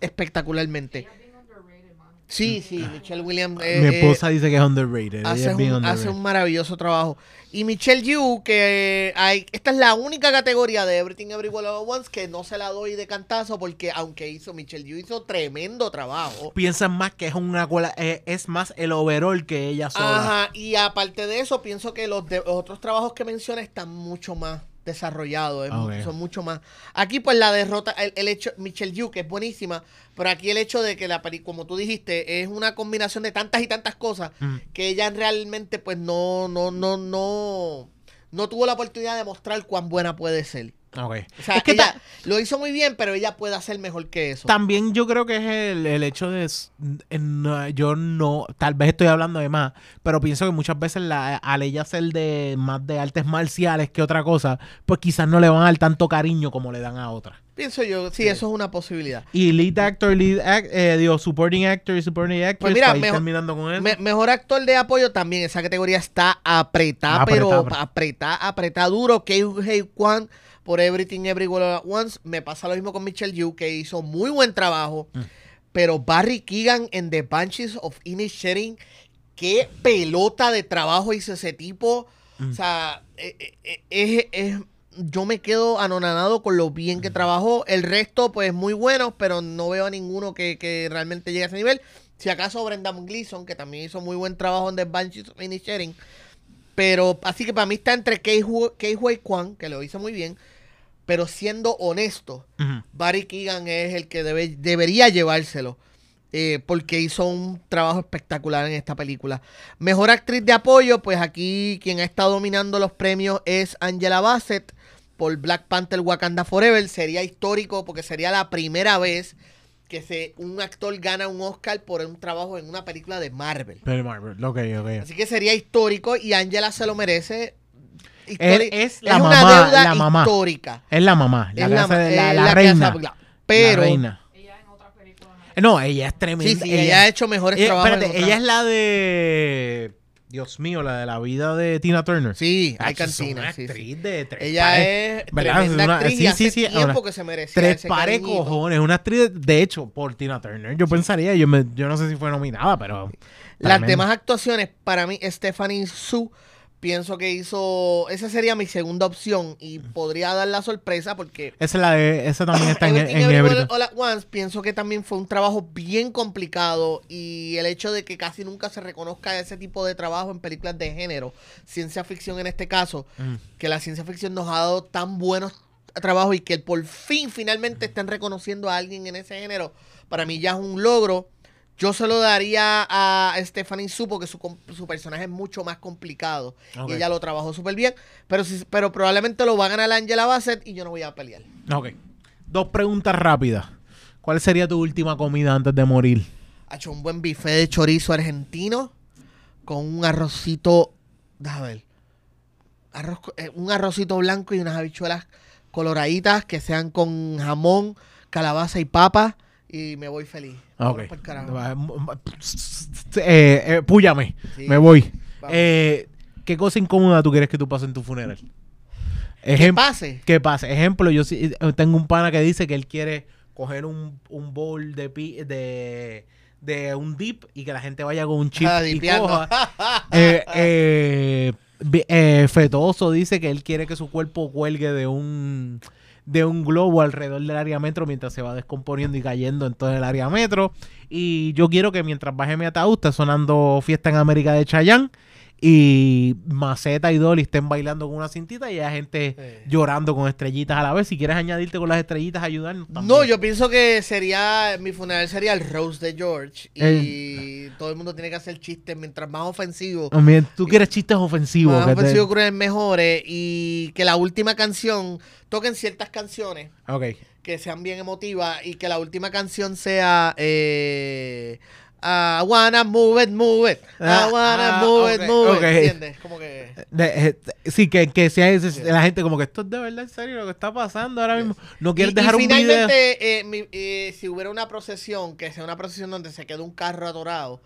espectacularmente. Ella es bien underrated, mano. Sí, sí, Michelle Williams eh, Mi eh, esposa dice que es underrated. ella hace, es un, hace underrated. un maravilloso trabajo. Y Michelle Yu, que hay, esta es la única categoría de Everything Everywhere All Once que no se la doy de cantazo porque aunque hizo Michelle Yu hizo tremendo trabajo. Piensan más que es una eh, es más el overall que ella sola. Ajá, y aparte de eso, pienso que los, de- los otros trabajos que menciona están mucho más desarrollados, es mu- Ok. son mucho más. Aquí, pues la derrota, el, el hecho, Michelle Yu, que es buenísima, pero aquí el hecho de que la peli, como tú dijiste, es una combinación de tantas y tantas cosas Mm. que ella realmente, pues no, no, no, no, no tuvo la oportunidad de mostrar cuán buena puede ser. Ok. O sea, es que ella lo hizo muy bien, pero ella puede hacer mejor que eso. también yo creo que es el, el hecho de... en- yo no... Tal vez estoy hablando de más, pero pienso que muchas veces la, al ella ser de más de artes marciales que otra cosa, pues quizás no le van a dar tanto cariño como le dan a otras. Pienso yo, sí, eso es una posibilidad. Y lead actor, lead act, eh, digo, supporting actor y supporting actress, Pues mira, mejor- terminando con eso. Me- mejor actor de apoyo también. Esa categoría está apretada, Apretada, pero apretada. apretada, duro. Hei Kwan por Everything Everywhere at Once. Me pasa lo mismo con Michelle Yu, que hizo muy buen trabajo. Mm. Pero Barry Keegan en The Banshees of Inisherin, qué pelota de trabajo hizo ese tipo. Mm. O sea, eh, eh, eh, es- es- yo me quedo anonadado con lo bien que trabajó. El resto, pues muy bueno, pero no veo a ninguno que, que realmente llegue a ese nivel. Si acaso Brendan Gleeson, que también hizo muy buen trabajo en The Banshees of Inisherin. Pero así que para mí está entre Kei Hu- Kei Hui Kwan, que lo hizo muy bien. Pero siendo honesto. Barry Keegan es el que debe, debería llevárselo. eh, porque hizo un trabajo espectacular en esta película. Mejor actriz de apoyo, pues aquí quien ha estado dominando los premios es Angela Bassett por Black Panther Wakanda Forever. Sería histórico porque sería la primera vez que se, un actor gana un Oscar por un trabajo en una película de Marvel. Marvel, ok, ok. Así que sería histórico y Angela se lo merece. Es la una mamá, deuda la mamá. histórica. Es la mamá, la, Es de la, reina. Pero, la reina. Ella en otras películas. No, ella es tremenda. sí, sí, ella, ha hecho mejores ella- trabajos. espérate, ella es la de. Dios mío, la de la vida de Tina Turner. Sí, hay es una cantinas. sí, sí. actriz de tres Ella pares. es ¿verdad? tremenda Es una- actriz sí, y hace sí, sí, tiempo una- que se merece Tres ese pares cariñito. cojones. Una actriz, de, de hecho, por Tina Turner. Yo pensaría, yo, me- yo no sé si fue nominada, pero. Las demás actuaciones, para mí, Stephanie Su, pienso que hizo. Esa sería mi segunda opción y podría dar la sorpresa porque. Esa, es la de, esa también está en, Everything en Everything. All at Once, pienso que también fue un trabajo bien complicado y el hecho de que casi nunca se reconozca ese tipo de trabajo en películas de género, ciencia ficción en este caso, Mm. que la ciencia ficción nos ha dado tan buenos trabajos y que por fin finalmente estén reconociendo a alguien en ese género, para mí ya es un logro. Yo se lo daría a Stephanie Su porque su, su personaje es mucho más complicado y ella lo trabajó súper bien, pero, si- pero probablemente lo va a ganar Angela Bassett y yo no voy a pelear. Ok. Dos preguntas rápidas. ¿Cuál sería tu última comida antes de morir? Ha hecho un buen bife de chorizo argentino con un arrocito, déjame ver, arroz eh, un arrocito blanco y unas habichuelas coloraditas que sean con jamón, calabaza y papa y me voy feliz. Ok. Vámonos pa'l carajo. Eh, eh, púllame. Sí. Me voy. Eh, ¿Qué cosa incómoda tú quieres que tú pases en tu funeral? ¿Qué Ejem- pase? ¿Qué pasa? Ejemplo, yo sí- eh, tengo un pana que dice que él quiere coger un, un bowl de, pi- de, de un dip y que la gente vaya con un chip Ah, y coja. [LAUGHS] Eh, eh, Fetoso dice que él quiere que su cuerpo cuelgue de un de un globo alrededor del área metro mientras se va descomponiendo y cayendo en todo el área metro. Y yo quiero que mientras baje mi ataúd esté sonando Fiesta en América de Chayanne y Maceta y Dolly estén bailando con una cintita y hay gente Sí. llorando con estrellitas a la vez. Si quieres añadirte con las estrellitas, ayudarnos. No, también. yo pienso que sería, mi funeral sería el Rose de George y todo el mundo tiene que hacer chistes mientras más ofensivo. También, Tú quieres chistes ofensivos. Más que te- ofensivo cruel mejores y que la última canción toquen ciertas canciones Ok. que sean bien emotivas y que la última canción sea eh, I wanna move it, move it. Ah, I wanna ah, move it, move it. ¿Entiendes? Como que De- eh, sí, que, que sea la gente como que esto es de verdad en serio lo que está pasando ahora mismo. No quieres Y- dejar y un video. finalmente, eh, eh, si hubiera una procesión, que sea una procesión donde se quede un carro atorado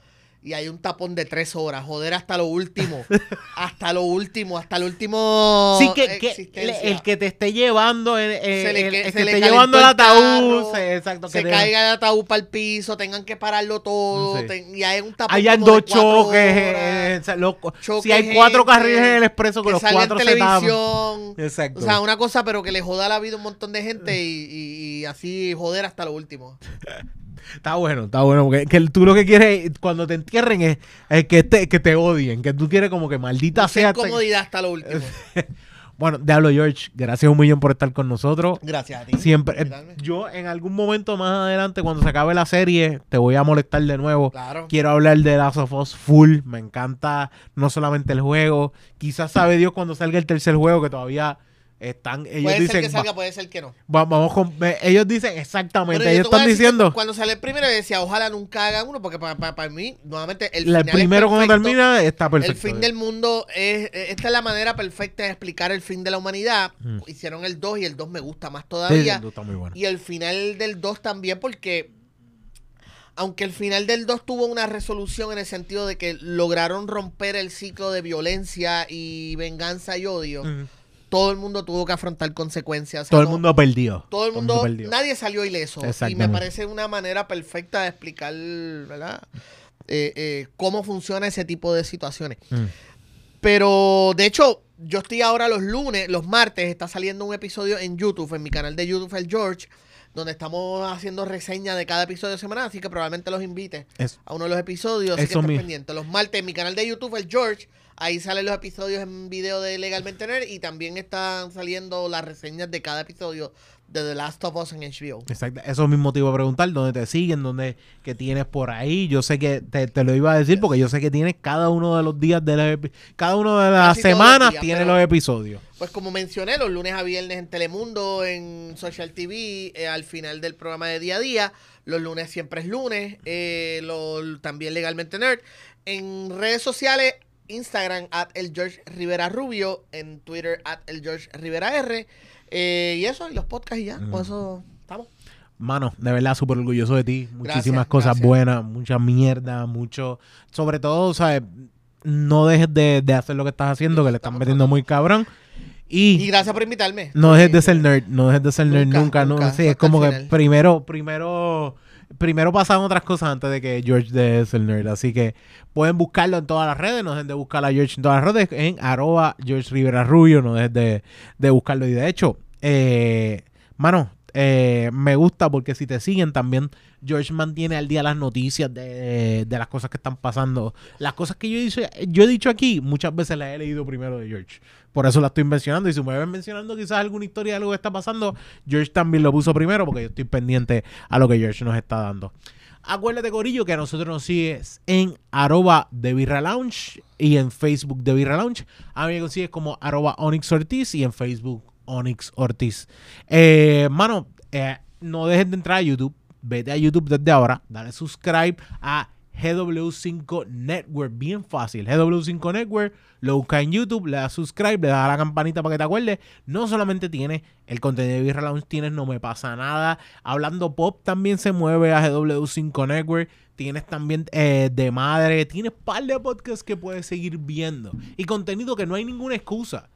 y hay un tapón de tres horas, joder hasta lo último, [LAUGHS] hasta lo último, hasta el último Sí, que, que el, el que te esté llevando, el, el- le el- que- que esté llevando el el ataúd, se- exacto, se que te- caiga el ataúd para el piso, tengan que pararlo todo, Sí. ten- y hay un tapón hayan dos choques, eh, o sea, los- choque si hay cuatro carriles en el expreso con que los en cuatro se tapan. televisión. Exacto. O sea, una cosa, pero que le joda la vida a un montón de gente y, y- y así joder hasta lo último. [LAUGHS] Está bueno, está bueno. Porque que tú lo que quieres cuando te entierren es, es que, te, que te odien. Que tú quieres como que maldita Mucha sea. te- incomodidad hasta lo último. [LAUGHS] Bueno, Diablo George, gracias un millón por estar con nosotros. Gracias a ti. Siempre. eh, yo en algún momento más adelante, cuando se acabe la serie, te voy a molestar de nuevo. Claro. Quiero hablar de Last of Us full. Me encanta no solamente el juego. Quizás sabe Dios cuando salga el tercer juego que todavía están. Ellos Puede dicen. ser que salga, puede ser que no. va- vamos con. Ellos dicen exactamente. Ellos están diciendo. Cuando sale el primero, decía, ojalá nunca hagan uno, porque para, mí, nuevamente, el, final el es primero cuando perfecto. termina está perfecto. El fin del mundo es. eh, Esta es la manera perfecta de explicar el fin de la humanidad. Mm. Hicieron el 2 y el 2 me gusta más todavía. sí, bueno. Y el final del 2 también, porque aunque el final del 2 tuvo una resolución en el sentido de que lograron romper el ciclo de violencia y venganza y odio. Todo el mundo tuvo que afrontar consecuencias. O sea, Todo el no- mundo perdió. todo el mundo, perdió. nadie salió ileso. Y me parece una manera perfecta de explicar, ¿verdad? Eh, eh, cómo funciona ese tipo de situaciones. Mm. Pero, de hecho, yo estoy ahora los lunes, los martes, está saliendo un episodio en YouTube, en mi canal de YouTube, el George, donde estamos haciendo reseña de cada episodio semanal, así que probablemente los invite a uno de los episodios, así que Eso estén mi- pendientes. Los martes, en mi canal de YouTube, el George, ahí salen los episodios en video de Legalmente Nerd y también están saliendo las reseñas de cada episodio de The Last of Us en HBO. Exacto. Eso mismo te iba a preguntar, ¿dónde te siguen? ¿Dónde que tienes por ahí? Yo sé que te, te lo iba a decir porque yo sé que tienes cada uno de los días de la cada uno de las Casi semanas días, tiene los episodios. Pues como mencioné, los lunes a viernes en Telemundo, en Social TV, eh, al final del programa de día a día. Los lunes siempre es lunes. eh, lo- también legalmente nerd. En redes sociales, Instagram, at el George Rivera Rubio. En Twitter, at el George Rivera R. eh, y eso, y los podcasts y ya. Mm. Con eso estamos. Mano, de verdad, súper orgulloso de ti. Muchísimas Gracias, cosas gracias. buenas, mucha mierda, mucho. Sobre todo, ¿sabes? No dejes de, de hacer lo que estás haciendo, que le están metiendo muy cabrón. Y Y gracias por invitarme. no dejes de ser nerd, no dejes de ser nerd Nunca, nunca. no, nunca, sí, es como que primero, primero, primero pasan otras cosas antes de que George de ser nerd. Así que pueden buscarlo en todas las redes, no dejen de buscar a George en todas las redes, en arroba George Rivera Rubio, no dejes de, de buscarlo. Y de hecho, eh, mano, eh, me gusta porque si te siguen también, George mantiene al día las noticias de, de las cosas que están pasando. Las cosas que yo, hice, yo he dicho aquí, muchas veces las he leído primero de George. Por eso la estoy mencionando. Y si me ven mencionando quizás alguna historia de algo que está pasando, George también lo puso primero porque yo estoy pendiente a lo que George nos está dando. Acuérdate, Corillo, que a nosotros nos sigues en arroba de Lounge y en Facebook de Lounge. A mí me consigues como arroba Onyx Ortiz y en Facebook Onyx Ortiz. Eh, mano, eh, no dejes de entrar a YouTube. Vete a YouTube desde ahora. Dale subscribe a GW5 Network. Bien fácil. GW5 Network. Lo busca en YouTube. Le das subscribe. Le das a la campanita para que te acuerdes. No solamente tiene el contenido de Birra Lounge. Tienes No Me Pasa Nada. Hablando Pop también se mueve a GW5 Network. Tienes también eh, de madre. Tienes par de podcasts que puedes seguir viendo. Y contenido que no hay ninguna excusa.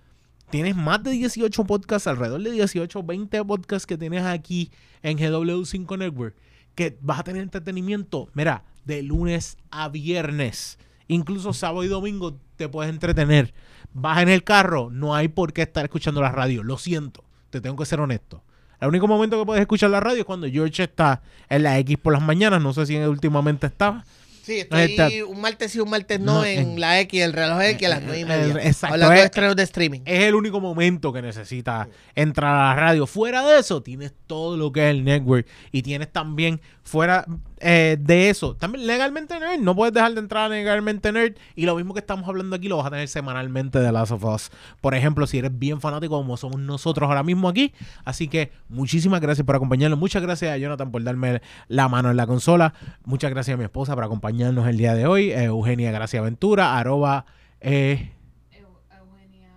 Tienes más de 18 podcasts, alrededor de 18, 20 podcasts que tienes aquí en GW5 Network. Que vas a tener entretenimiento, mira, de lunes a viernes. Incluso sábado y domingo te puedes entretener. Vas en el carro, no hay por qué estar escuchando la radio. Lo siento, te tengo que ser honesto. El único momento que puedes escuchar la radio es cuando George está en la X por las mañanas. No sé si últimamente estaba. Sí, está. estoy un martes y un martes no, No, en en- la X, el reloj X a las 9 y media. Exacto, Hablando de es- estrenos de streaming. es el único momento que necesitas entrar a la radio. Fuera de eso, tienes todo lo que es el network. Y tienes también, fuera eh, de eso, también legalmente nerd. No puedes dejar de entrar legalmente nerd. Y lo mismo que estamos hablando aquí, lo vas a tener semanalmente de Last of Us. Por ejemplo, si eres bien fanático como somos nosotros ahora mismo aquí. Así que muchísimas gracias por acompañarnos. Muchas gracias a Jonathan por darme la mano en la consola. Muchas gracias a mi esposa por acompañarnos el día de hoy. Eh, Eugenia Gracia Ventura, arroba... eh, Eu- Eugenia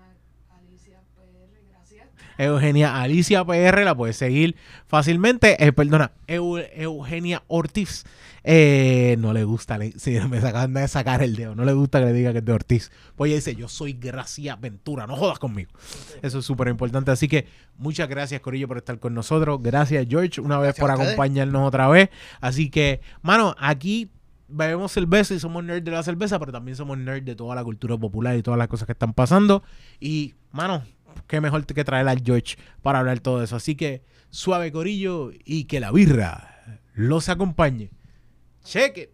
Alicia PR, gracias. Eugenia Alicia PR, la puedes seguir fácilmente. Eh, perdona, Eu- Eugenia Ortiz. Eh, no le gusta, le- sí, me acaban de sacar el dedo. No le gusta que le diga que es de Ortiz. Pues ella dice, yo soy Gracia Ventura, no jodas conmigo. Eso es súper importante. Así que muchas gracias, Corillo, por estar con nosotros. Gracias, George, una vez Gracias por acompañarnos otra vez. Así que, mano, aquí bebemos cerveza y somos nerds de la cerveza, pero también somos nerds de toda la cultura popular y todas las cosas que están pasando. Y, mano, qué mejor que traer al George para hablar todo eso. Así que suave corillo y que la birra los acompañe. It.